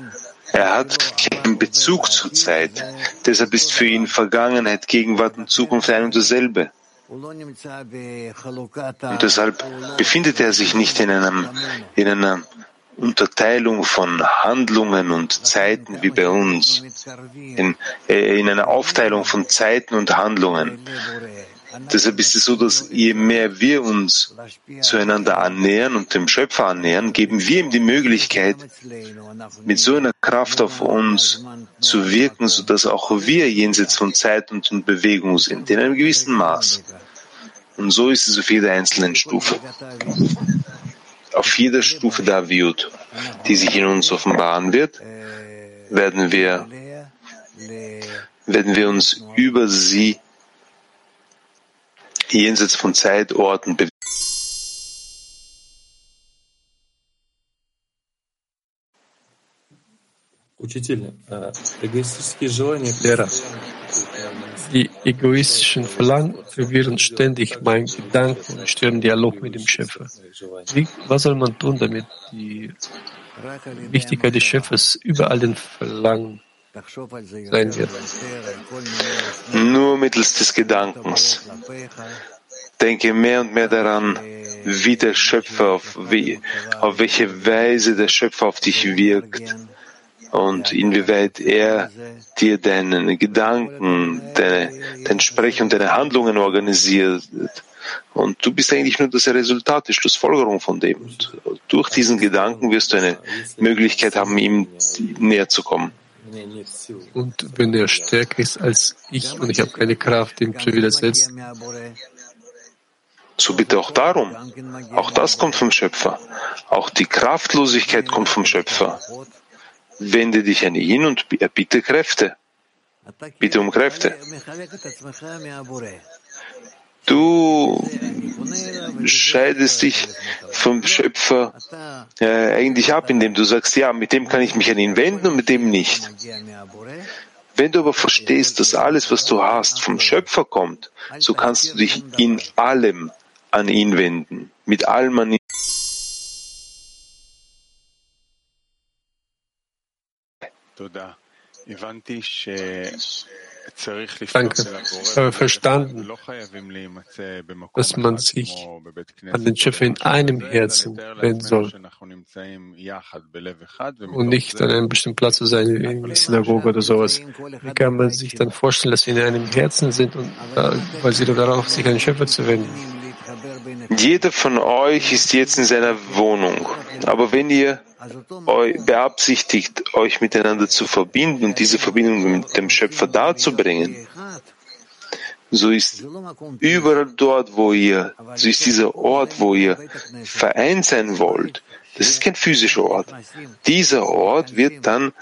er hat keinen Bezug zur Zeit. Deshalb ist für ihn Vergangenheit, Gegenwart und Zukunft ein und dasselbe. Und deshalb befindet er sich nicht in, einem, in einer Unterteilung von Handlungen und Zeiten wie bei uns, in, äh, in einer Aufteilung von Zeiten und Handlungen. Deshalb ist es so, dass je mehr wir uns zueinander annähern und dem Schöpfer annähern, geben wir ihm die Möglichkeit, mit so einer Kraft auf uns zu wirken, sodass auch wir jenseits von Zeit und Bewegung sind, in einem gewissen Maß. Und so ist es auf jeder einzelnen Stufe. Auf jeder Stufe der Viut, die sich in uns offenbaren wird, werden wir werden wir uns über sie jenseits von Zeitorten bewegen. Lehrer, die egoistischen Verlangen verwirren ständig meinen Gedanken und stören Dialog mit dem Schöpfer. Wie, was soll man tun, damit die Wichtigkeit des Schöpfers über all den Verlangen sein wird? Nur mittels des Gedankens. Denke mehr und mehr daran, wie der Schöpfer, auf, wie, auf welche Weise der Schöpfer auf dich wirkt und inwieweit er dir deine Gedanken, deine, dein Sprechen und deine Handlungen organisiert. Und du bist eigentlich nur das Resultat, die Schlussfolgerung von dem. Und durch diesen Gedanken wirst du eine Möglichkeit haben, ihm näher zu kommen. Und wenn er stärker ist als ich und ich habe keine Kraft, ihm zu widersetzen, so bitte auch darum. Auch das kommt vom Schöpfer. Auch die Kraftlosigkeit kommt vom Schöpfer. Wende dich an ihn und bitte Kräfte. Bitte um Kräfte. Du scheidest dich vom Schöpfer äh, eigentlich ab, indem du sagst, ja, mit dem kann ich mich an ihn wenden und mit dem nicht. Wenn du aber verstehst, dass alles, was du hast, vom Schöpfer kommt, so kannst du dich in allem an ihn wenden, mit allem an ihn. Danke. Ich habe verstanden, dass man sich an den Schöpfer in einem Herzen wenden soll und nicht an einem bestimmten Platz zu sein, wie in der Synagoge oder sowas. Wie kann man sich dann vorstellen, dass wir in einem Herzen sind, und, äh, weil sie darauf sich an den Schöpfer zu wenden? Jeder von euch ist jetzt in seiner Wohnung. Aber wenn ihr beabsichtigt, euch miteinander zu verbinden und diese Verbindung mit dem Schöpfer darzubringen, so ist überall dort, wo ihr, so ist dieser Ort, wo ihr vereint sein wollt, das ist kein physischer Ort. Dieser Ort wird dann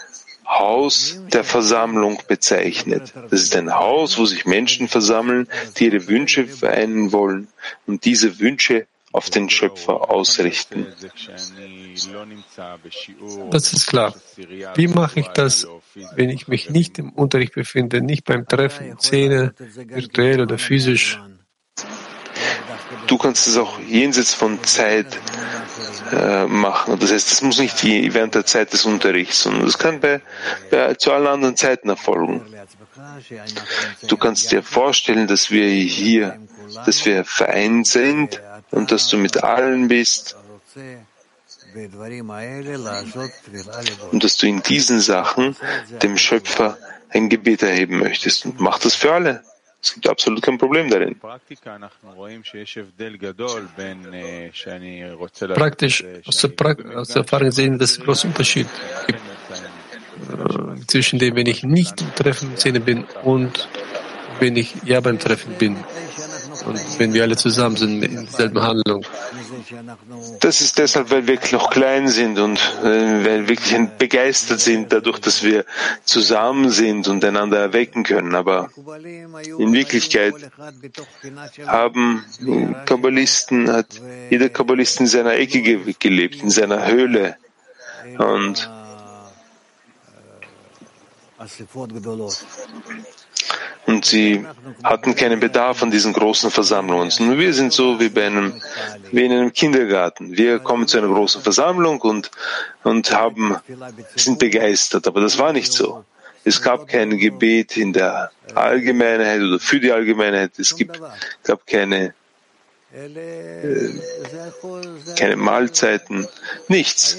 Haus der Versammlung bezeichnet. Das ist ein Haus, wo sich Menschen versammeln, die ihre Wünsche vereinen wollen und diese Wünsche auf den Schöpfer ausrichten. Das ist klar. Wie mache ich das, wenn ich mich nicht im Unterricht befinde, nicht beim Treffen, Szene, virtuell oder physisch? Du kannst es auch jenseits von Zeit äh, machen. Das heißt, das muss nicht während der Zeit des Unterrichts, sondern das kann bei, bei, zu allen anderen Zeiten erfolgen. Du kannst dir vorstellen, dass wir hier, dass wir vereint sind und dass du mit allen bist und dass du in diesen Sachen dem Schöpfer ein Gebet erheben möchtest und mach das für alle. Es gibt absolut kein Problem darin. Praktisch, aus der, pra aus der Erfahrung sehen wir, dass es einen großen Unterschied gibt äh, zwischen dem, wenn ich nicht im Treffen Szene bin und wenn ich ja beim Treffen bin und wenn wir alle zusammen sind in derselben Handlung. Das ist deshalb, weil wir noch klein sind und äh, weil wir wirklich begeistert sind dadurch, dass wir zusammen sind und einander erwecken können. Aber in Wirklichkeit haben Kabbalisten, hat jeder Kabbalist in seiner Ecke gelebt, in seiner Höhle. Und und sie hatten keinen Bedarf an diesen großen Versammlungen. Und wir sind so wie bei einem, wie in einem Kindergarten. Wir kommen zu einer großen Versammlung und, und haben, sind begeistert. Aber das war nicht so. Es gab kein Gebet in der Allgemeinheit oder für die Allgemeinheit. Es gibt, gab keine, äh, keine Mahlzeiten, nichts.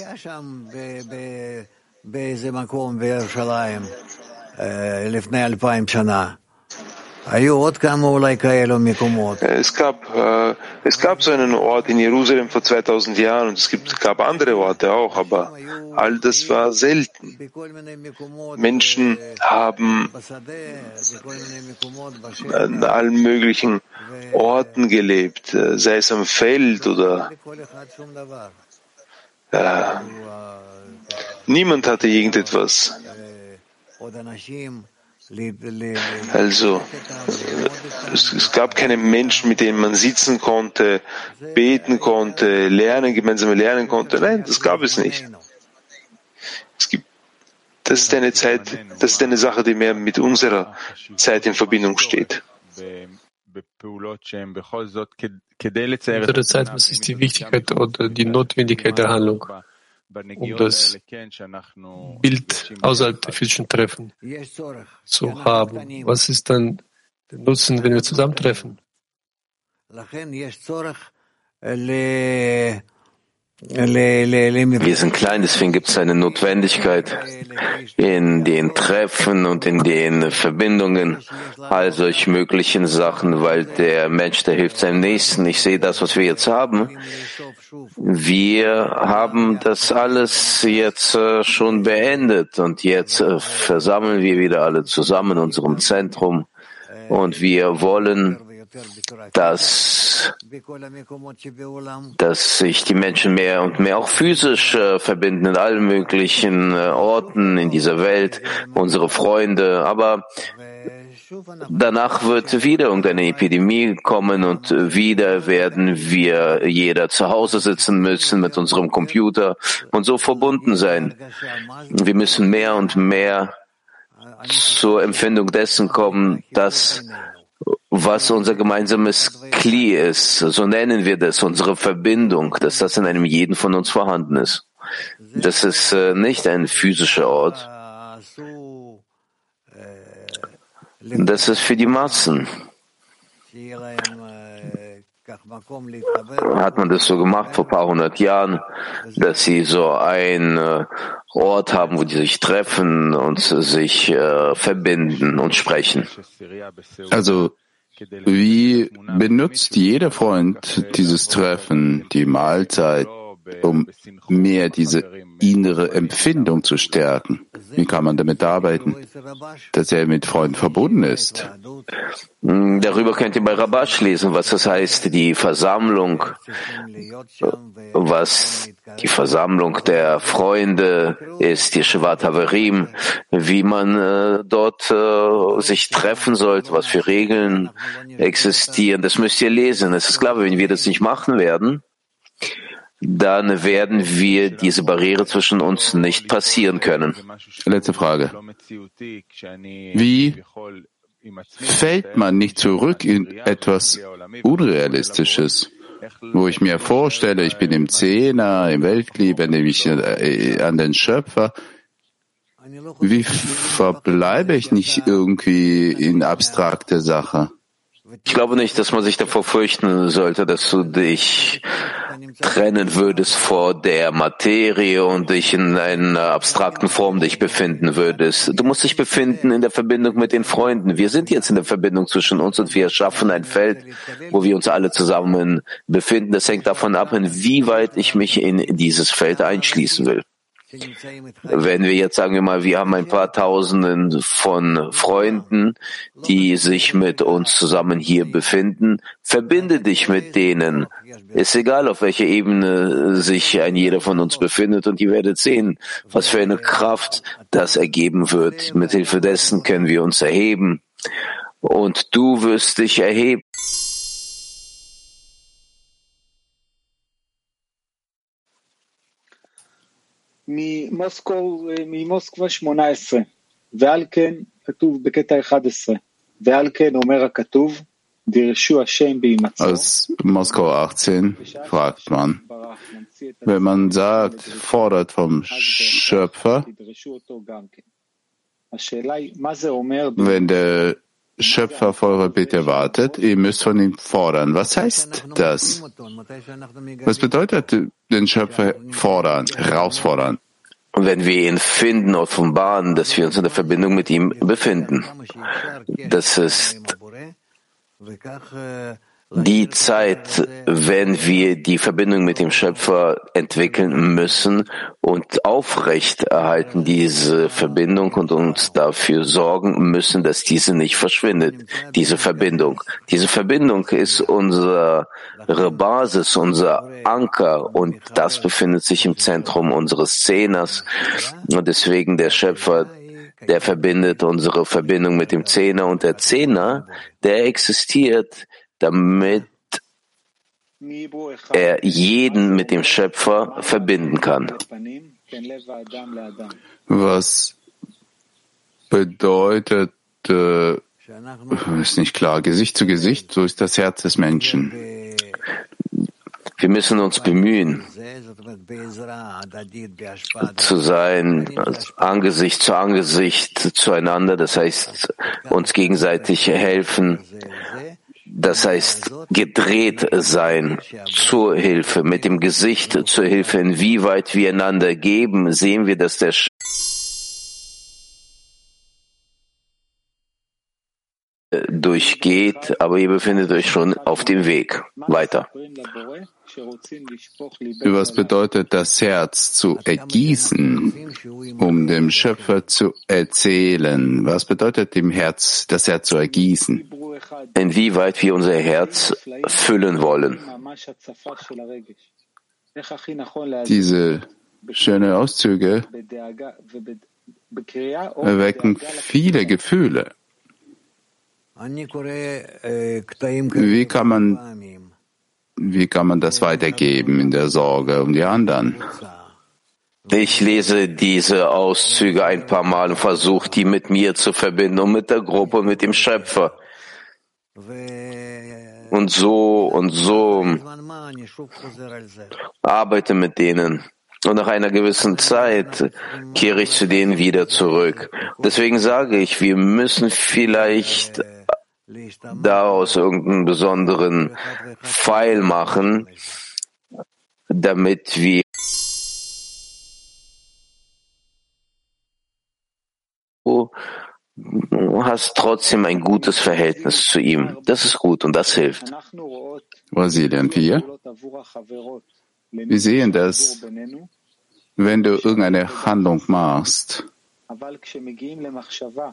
Es gab, äh, es gab so einen Ort in Jerusalem vor 2000 Jahren und es gibt, gab andere Orte auch, aber all das war selten. Menschen haben an allen möglichen Orten gelebt, äh, sei es am Feld oder äh, niemand hatte irgendetwas. Also, es, es, gab keine Menschen, mit denen man sitzen konnte, beten konnte, lernen, gemeinsam lernen konnte. Nein, das gab es nicht. Es gibt, das ist eine Zeit, das ist eine Sache, die mehr mit unserer Zeit in Verbindung steht. Unsere Zeit, was ist die Wichtigkeit oder die Notwendigkeit der Handlung? Um das Bild außerhalb der physischen Treffen zu haben. Was ist dann der Nutzen, wenn wir zusammentreffen? Wir sind klein, deswegen gibt es eine Notwendigkeit in den Treffen und in den Verbindungen, all solch möglichen Sachen, weil der Mensch, der hilft seinem Nächsten. Ich sehe das, was wir jetzt haben. Wir haben das alles jetzt äh, schon beendet und jetzt äh, versammeln wir wieder alle zusammen in unserem Zentrum und wir wollen dass, dass sich die Menschen mehr und mehr auch physisch äh, verbinden in allen möglichen äh, Orten in dieser Welt, unsere Freunde. Aber danach wird wieder irgendeine Epidemie kommen und wieder werden wir jeder zu Hause sitzen müssen mit unserem Computer und so verbunden sein. Wir müssen mehr und mehr zur Empfindung dessen kommen, dass was unser gemeinsames Kli ist, so nennen wir das, unsere Verbindung, dass das in einem jeden von uns vorhanden ist. Das ist äh, nicht ein physischer Ort. Das ist für die Massen. Hat man das so gemacht vor ein paar hundert Jahren, dass sie so einen äh, Ort haben, wo die sich treffen und sich äh, verbinden und sprechen. Also wie benutzt jeder Freund dieses Treffen, die Mahlzeit, um mehr diese innere Empfindung zu stärken? Wie kann man damit arbeiten, dass er mit Freunden verbunden ist? Hm, darüber könnt ihr bei Rabash lesen, was das heißt, die Versammlung, was die Versammlung der Freunde ist, die Shivat Haverim, wie man äh, dort äh, sich treffen sollte, was für Regeln existieren. Das müsst ihr lesen. Es ist klar, wenn wir das nicht machen werden, dann werden wir diese Barriere zwischen uns nicht passieren können. Letzte Frage. Wie fällt man nicht zurück in etwas Unrealistisches, wo ich mir vorstelle, ich bin im Zehner, im Weltklieb, nehme ich äh, an den Schöpfer. Wie verbleibe ich nicht irgendwie in abstrakte Sache? Ich glaube nicht, dass man sich davor fürchten sollte, dass du dich trennen würdest vor der Materie und dich in einer abstrakten Form dich befinden würdest. Du musst dich befinden in der Verbindung mit den Freunden. Wir sind jetzt in der Verbindung zwischen uns und wir schaffen ein Feld, wo wir uns alle zusammen befinden. Das hängt davon ab, inwieweit ich mich in dieses Feld einschließen will. Wenn wir jetzt sagen wir mal, wir haben ein paar Tausenden von Freunden, die sich mit uns zusammen hier befinden, verbinde dich mit denen. Ist egal, auf welcher Ebene sich ein jeder von uns befindet und ihr werdet sehen, was für eine Kraft das ergeben wird. Mit Hilfe dessen können wir uns erheben und du wirst dich erheben. ממוסקבה 18, ועל כן כתוב בקטע 11, ועל כן אומר הכתוב, דירשו השם בהימצאו. Aus Moskau 18 fragt man, wenn man sagt, fordert vom Schöpfer, wenn der Schöpfer auf eure Bitte wartet, ihr müsst von ihm fordern. Was heißt das? Was bedeutet den Schöpfer fordern, herausfordern? wenn wir ihn finden, offenbaren, dass wir uns in der Verbindung mit ihm befinden. Das ist die Zeit, wenn wir die Verbindung mit dem Schöpfer entwickeln müssen und aufrecht erhalten diese Verbindung und uns dafür sorgen müssen, dass diese nicht verschwindet, diese Verbindung. Diese Verbindung ist unsere Basis, unser Anker und das befindet sich im Zentrum unseres Szeners und deswegen der Schöpfer der verbindet unsere Verbindung mit dem Zehner und der Zehner, der existiert, damit er jeden mit dem Schöpfer verbinden kann. Was bedeutet, äh, ist nicht klar, Gesicht zu Gesicht, so ist das Herz des Menschen. Wir müssen uns bemühen, zu sein, Angesicht zu Angesicht zueinander, das heißt, uns gegenseitig helfen, das heißt, gedreht sein zur Hilfe, mit dem Gesicht zur Hilfe, inwieweit wir einander geben, sehen wir, dass der durchgeht, aber ihr befindet euch schon auf dem Weg. Weiter. Was bedeutet das Herz zu ergießen, um dem Schöpfer zu erzählen? Was bedeutet dem Herz, das Herz zu ergießen? Inwieweit wir unser Herz füllen wollen. Diese schönen Auszüge erwecken viele Gefühle. Wie kann man, wie kann man das weitergeben in der Sorge um die anderen? Ich lese diese Auszüge ein paar Mal und versuche, die mit mir zu verbinden und mit der Gruppe, mit dem Schöpfer. Und so und so arbeite mit denen. Und nach einer gewissen Zeit kehre ich zu denen wieder zurück. Deswegen sage ich, wir müssen vielleicht daraus irgendeinen besonderen Pfeil machen, damit wir du hast trotzdem ein gutes Verhältnis zu ihm. Das ist gut und das hilft. Was sehen wir? Wir sehen das, wenn du irgendeine Handlung machst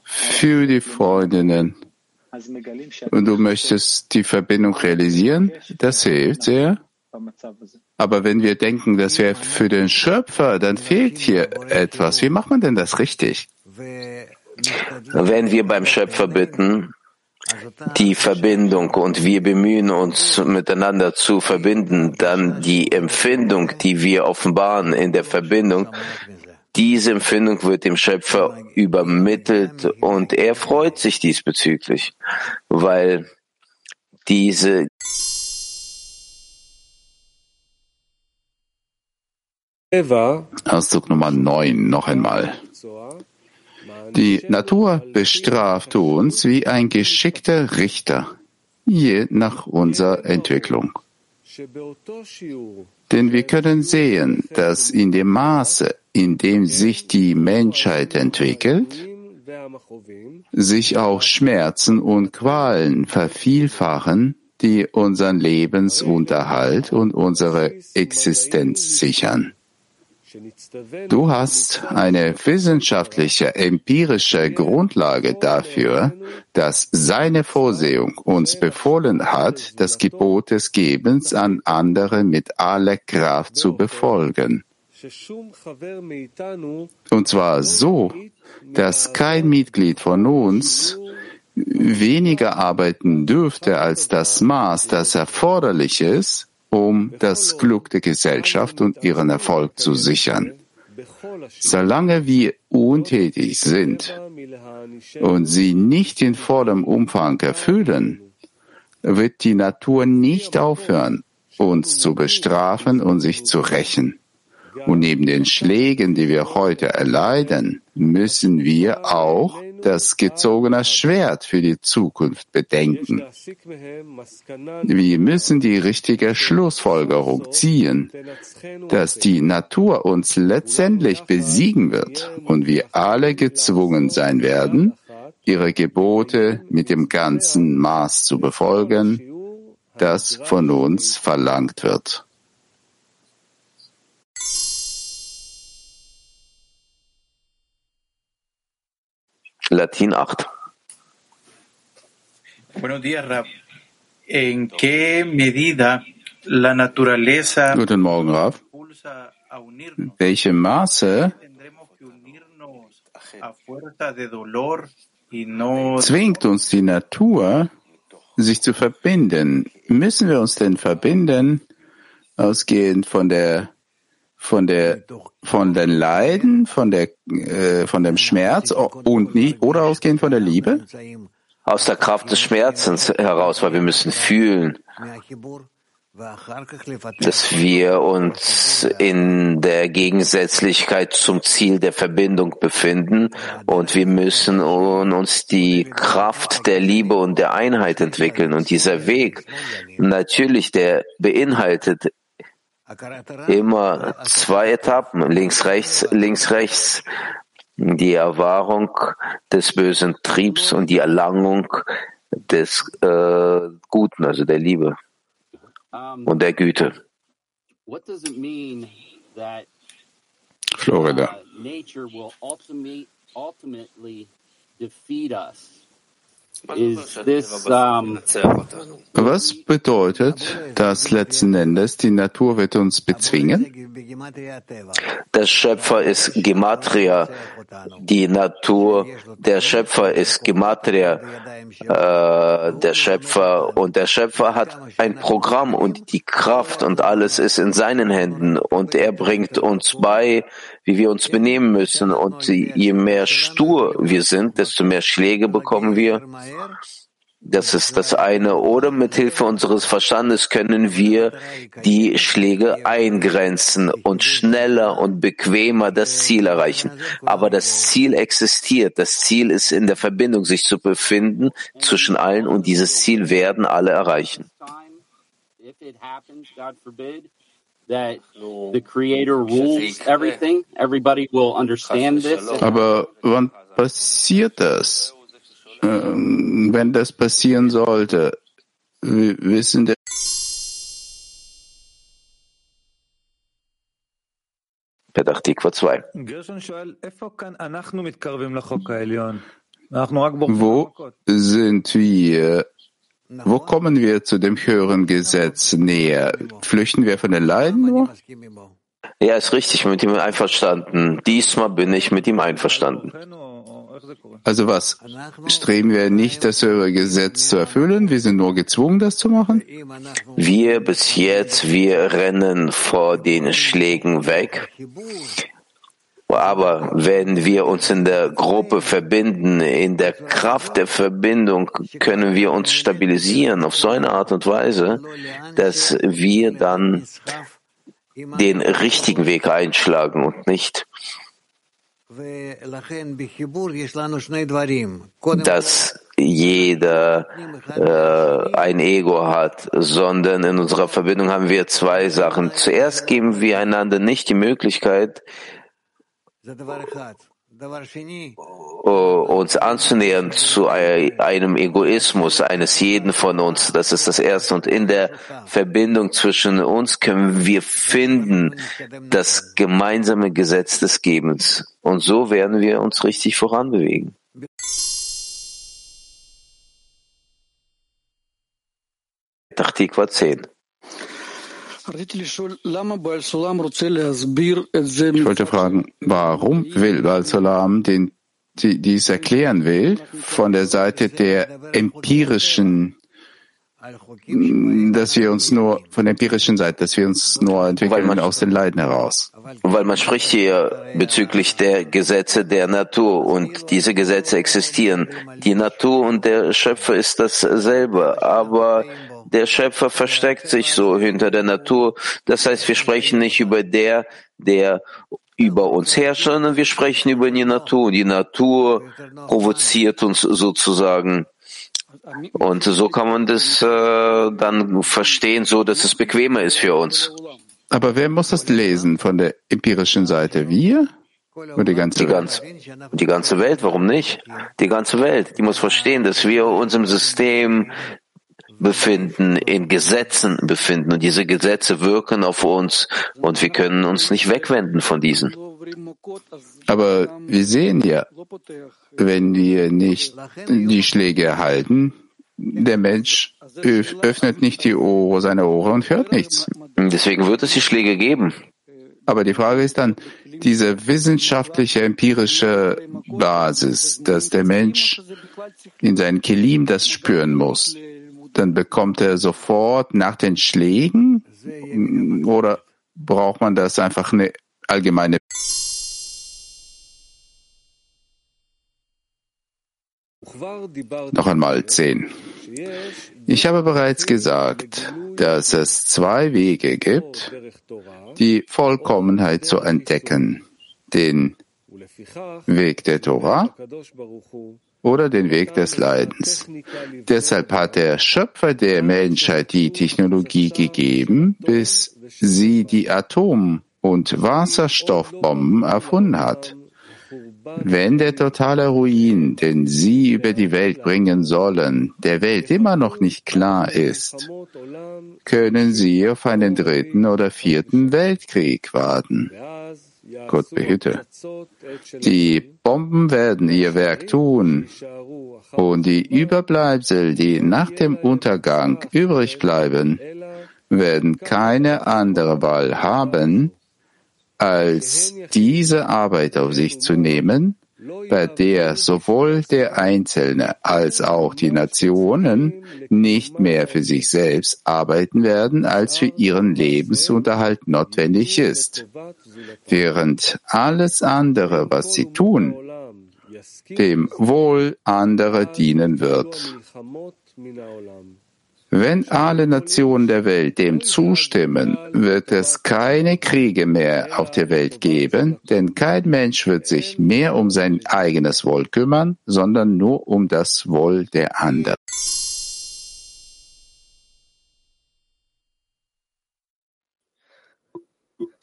für die Freundinnen und du möchtest die Verbindung realisieren, das hilft sehr. Aber wenn wir denken, das wäre für den Schöpfer, dann fehlt hier etwas. Wie macht man denn das richtig? Wenn wir beim Schöpfer bitten, die Verbindung und wir bemühen uns miteinander zu verbinden, dann die Empfindung, die wir offenbaren in der Verbindung, diese Empfindung wird dem Schöpfer übermittelt und er freut sich diesbezüglich, weil diese Ausdruck Nummer 9 noch einmal. Die Natur bestraft uns wie ein geschickter Richter, je nach unserer Entwicklung. Denn wir können sehen, dass in dem Maße, in dem sich die Menschheit entwickelt, sich auch Schmerzen und Qualen vervielfachen, die unseren Lebensunterhalt und unsere Existenz sichern. Du hast eine wissenschaftliche, empirische Grundlage dafür, dass seine Vorsehung uns befohlen hat, das Gebot des Gebens an andere mit aller Kraft zu befolgen. Und zwar so, dass kein Mitglied von uns weniger arbeiten dürfte als das Maß, das erforderlich ist, um das Glück der Gesellschaft und ihren Erfolg zu sichern. Solange wir untätig sind und sie nicht in vollem Umfang erfüllen, wird die Natur nicht aufhören, uns zu bestrafen und sich zu rächen. Und neben den Schlägen, die wir heute erleiden, müssen wir auch das gezogene Schwert für die Zukunft bedenken. Wir müssen die richtige Schlussfolgerung ziehen, dass die Natur uns letztendlich besiegen wird und wir alle gezwungen sein werden, ihre Gebote mit dem ganzen Maß zu befolgen, das von uns verlangt wird. Latin 8. Buenos días, Rab. ¿En qué medida la naturaleza Guten Morgen, Rav. Welche Maße Zwingt uns die Natur, sich zu verbinden. Müssen wir uns denn verbinden, ausgehend von der von der von den Leiden, von der äh, von dem Schmerz und nie oder ausgehend von der Liebe? Aus der Kraft des Schmerzens heraus, weil wir müssen fühlen, dass wir uns in der Gegensätzlichkeit zum Ziel der Verbindung befinden und wir müssen uns die Kraft der Liebe und der Einheit entwickeln. Und dieser Weg, natürlich, der beinhaltet immer zwei Etappen, links, rechts, links, rechts. Die Erwahrung des bösen Triebs und die Erlangung des äh, Guten, also der Liebe und der Güte. Florida. Was bedeutet das letzten Endes, die Natur wird uns bezwingen? Der Schöpfer ist Gematria, die Natur, der Schöpfer ist Gematria, äh, der Schöpfer und der Schöpfer hat ein Programm und die Kraft und alles ist in seinen Händen und er bringt uns bei, wie wir uns benehmen müssen und je mehr stur wir sind, desto mehr Schläge bekommen wir. Das ist das eine. Oder mit Hilfe unseres Verstandes können wir die Schläge eingrenzen und schneller und bequemer das Ziel erreichen. Aber das Ziel existiert. Das Ziel ist in der Verbindung, sich zu befinden zwischen allen und dieses Ziel werden alle erreichen. Aber wann passiert das? Ähm, wenn das passieren sollte, wir wissen der Petach Tikva 2. Wo sind wir? Wo kommen wir zu dem höheren Gesetz näher? Flüchten wir von den Leiden nur? Ja, ist richtig, mit ihm einverstanden. Diesmal bin ich mit ihm einverstanden. Also was? Streben wir nicht, das höhere Gesetz zu erfüllen? Wir sind nur gezwungen, das zu machen? Wir bis jetzt, wir rennen vor den Schlägen weg. Aber wenn wir uns in der Gruppe verbinden, in der Kraft der Verbindung, können wir uns stabilisieren auf so eine Art und Weise, dass wir dann den richtigen Weg einschlagen und nicht dass jeder äh, ein Ego hat, sondern in unserer Verbindung haben wir zwei Sachen. Zuerst geben wir einander nicht die Möglichkeit, uns anzunähern zu einem Egoismus eines jeden von uns. Das ist das Erste. Und in der Verbindung zwischen uns können wir finden das gemeinsame Gesetz des Gebens. Und so werden wir uns richtig voranbewegen. Tachtikwa 10. Ich wollte fragen, warum will Bal-Salam den, die, dies erklären will von der Seite der empirischen, dass wir uns nur von der empirischen Seite, dass wir uns nur entwickeln man, aus den Leiden heraus. Weil man spricht hier bezüglich der Gesetze der Natur und diese Gesetze existieren. Die Natur und der Schöpfer ist dasselbe, aber der Schöpfer versteckt sich so hinter der Natur. Das heißt, wir sprechen nicht über der, der über uns herrscht, sondern wir sprechen über die Natur. Die Natur provoziert uns sozusagen. Und so kann man das äh, dann verstehen, so dass es bequemer ist für uns. Aber wer muss das lesen von der empirischen Seite? Wir? Oder die ganze, die, ganze, die ganze Welt, warum nicht? Die ganze Welt, die muss verstehen, dass wir uns im System befinden, in Gesetzen befinden. Und diese Gesetze wirken auf uns und wir können uns nicht wegwenden von diesen. Aber wir sehen ja, wenn wir nicht die Schläge erhalten, der Mensch öffnet nicht die Ohren, seine Ohren und hört nichts. Deswegen wird es die Schläge geben. Aber die Frage ist dann, diese wissenschaftliche, empirische Basis, dass der Mensch in seinen Kelim das spüren muss, dann bekommt er sofort nach den Schlägen oder braucht man das einfach eine allgemeine Noch einmal zehn. Ich habe bereits gesagt, dass es zwei Wege gibt, die Vollkommenheit zu entdecken. Den Weg der Torah oder den Weg des Leidens. Deshalb hat der Schöpfer der Menschheit die Technologie gegeben, bis sie die Atom- und Wasserstoffbomben erfunden hat. Wenn der totale Ruin, den sie über die Welt bringen sollen, der Welt immer noch nicht klar ist, können sie auf einen dritten oder vierten Weltkrieg warten. Gott behüte. Die Bomben werden ihr Werk tun und die Überbleibsel, die nach dem Untergang übrig bleiben, werden keine andere Wahl haben, als diese Arbeit auf sich zu nehmen, bei der sowohl der Einzelne als auch die Nationen nicht mehr für sich selbst arbeiten werden, als für ihren Lebensunterhalt notwendig ist, während alles andere, was sie tun, dem Wohl anderer dienen wird. Wenn alle Nationen der Welt dem zustimmen, wird es keine Kriege mehr auf der Welt geben, denn kein Mensch wird sich mehr um sein eigenes Wohl kümmern, sondern nur um das Wohl der anderen.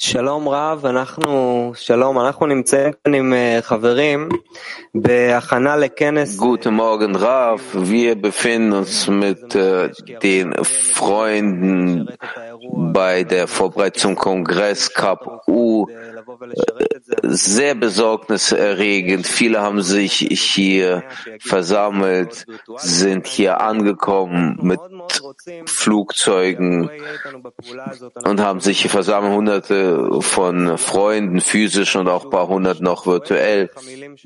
שלום רב, אנחנו, שלום, אנחנו נמצאים כאן עם חברים בהכנה לכנס. Guten Morgen, Rav. Wir befinden uns mit äh, den Freunden bei der Vorbereitung zum Kongress Cup U sehr besorgniserregend. Viele haben sich hier versammelt, sind hier angekommen mit Flugzeugen und haben sich hier versammelt, hunderte von Freunden, physisch und auch paar hundert noch virtuell.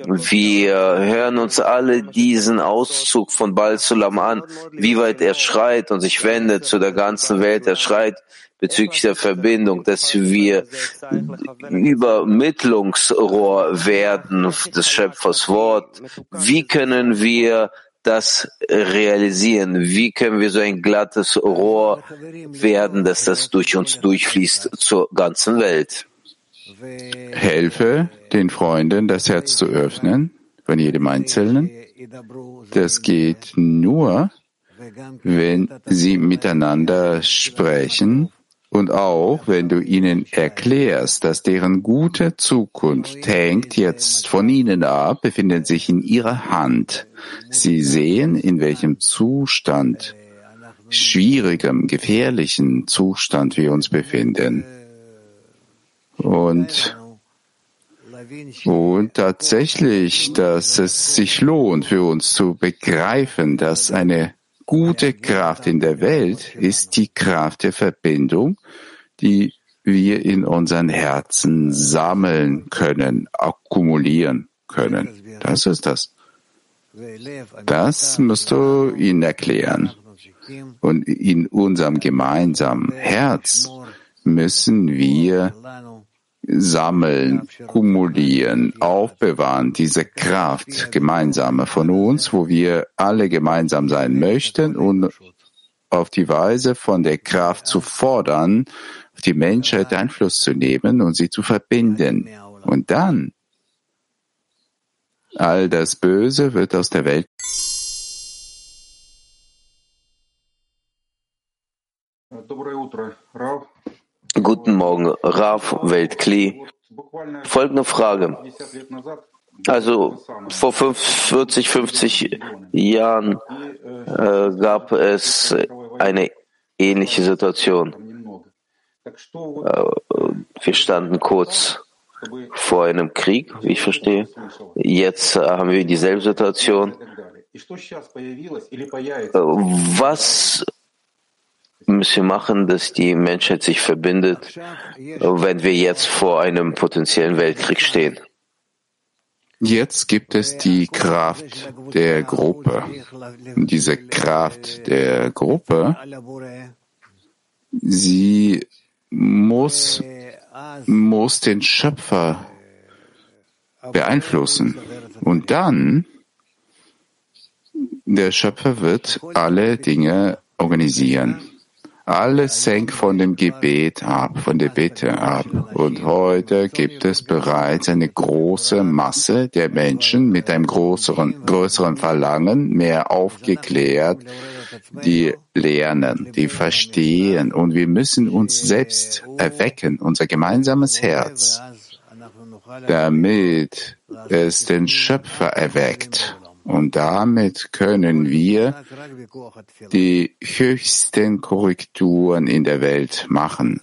Wir hören uns alle diesen Auszug von Balsulam an, wie weit er schreit und sich wendet zu der ganzen Welt. Er schreit, bezüglich der Verbindung, dass wir Übermittlungsrohr werden des Schöpfers Wort. Wie können wir das realisieren? Wie können wir so ein glattes Rohr werden, dass das durch uns durchfließt zur ganzen Welt? Helfe den Freunden, das Herz zu öffnen, von jedem Einzelnen. Das geht nur, wenn sie miteinander sprechen und auch wenn du ihnen erklärst, dass deren gute Zukunft hängt jetzt von ihnen ab, befindet sich in ihrer Hand. Sie sehen, in welchem Zustand, schwierigem, gefährlichen Zustand wir uns befinden. Und, und tatsächlich, dass es sich lohnt für uns zu begreifen, dass eine gute Kraft in der Welt ist die Kraft der Verbindung, die wir in unseren Herzen sammeln können, akkumulieren können. Das ist das. Das musst du ihnen erklären. Und in unserem gemeinsamen Herz müssen wir sammeln, kumulieren, aufbewahren, diese Kraft gemeinsame von uns, wo wir alle gemeinsam sein möchten und auf die Weise von der Kraft zu fordern, auf die Menschheit Einfluss zu nehmen und sie zu verbinden. Und dann All das Böse wird aus der Welt Guten Morgen, Raf Weltkli. Folgende Frage. Also vor 40, 50 Jahren äh, gab es eine ähnliche Situation. Äh, wir standen kurz vor einem Krieg, wie ich verstehe. Jetzt äh, haben wir dieselbe Situation. Äh, was müssen wir machen, dass die Menschheit sich verbindet, wenn wir jetzt vor einem potenziellen Weltkrieg stehen? Jetzt gibt es die Kraft der Gruppe. Diese Kraft der Gruppe, sie muss, muss den Schöpfer beeinflussen. Und dann, der Schöpfer wird alle Dinge organisieren. Alles hängt von dem Gebet ab, von der Bitte ab. Und heute gibt es bereits eine große Masse der Menschen mit einem größeren, größeren Verlangen, mehr aufgeklärt, die lernen, die verstehen. Und wir müssen uns selbst erwecken, unser gemeinsames Herz, damit es den Schöpfer erweckt. Und damit können wir die höchsten Korrekturen in der Welt machen.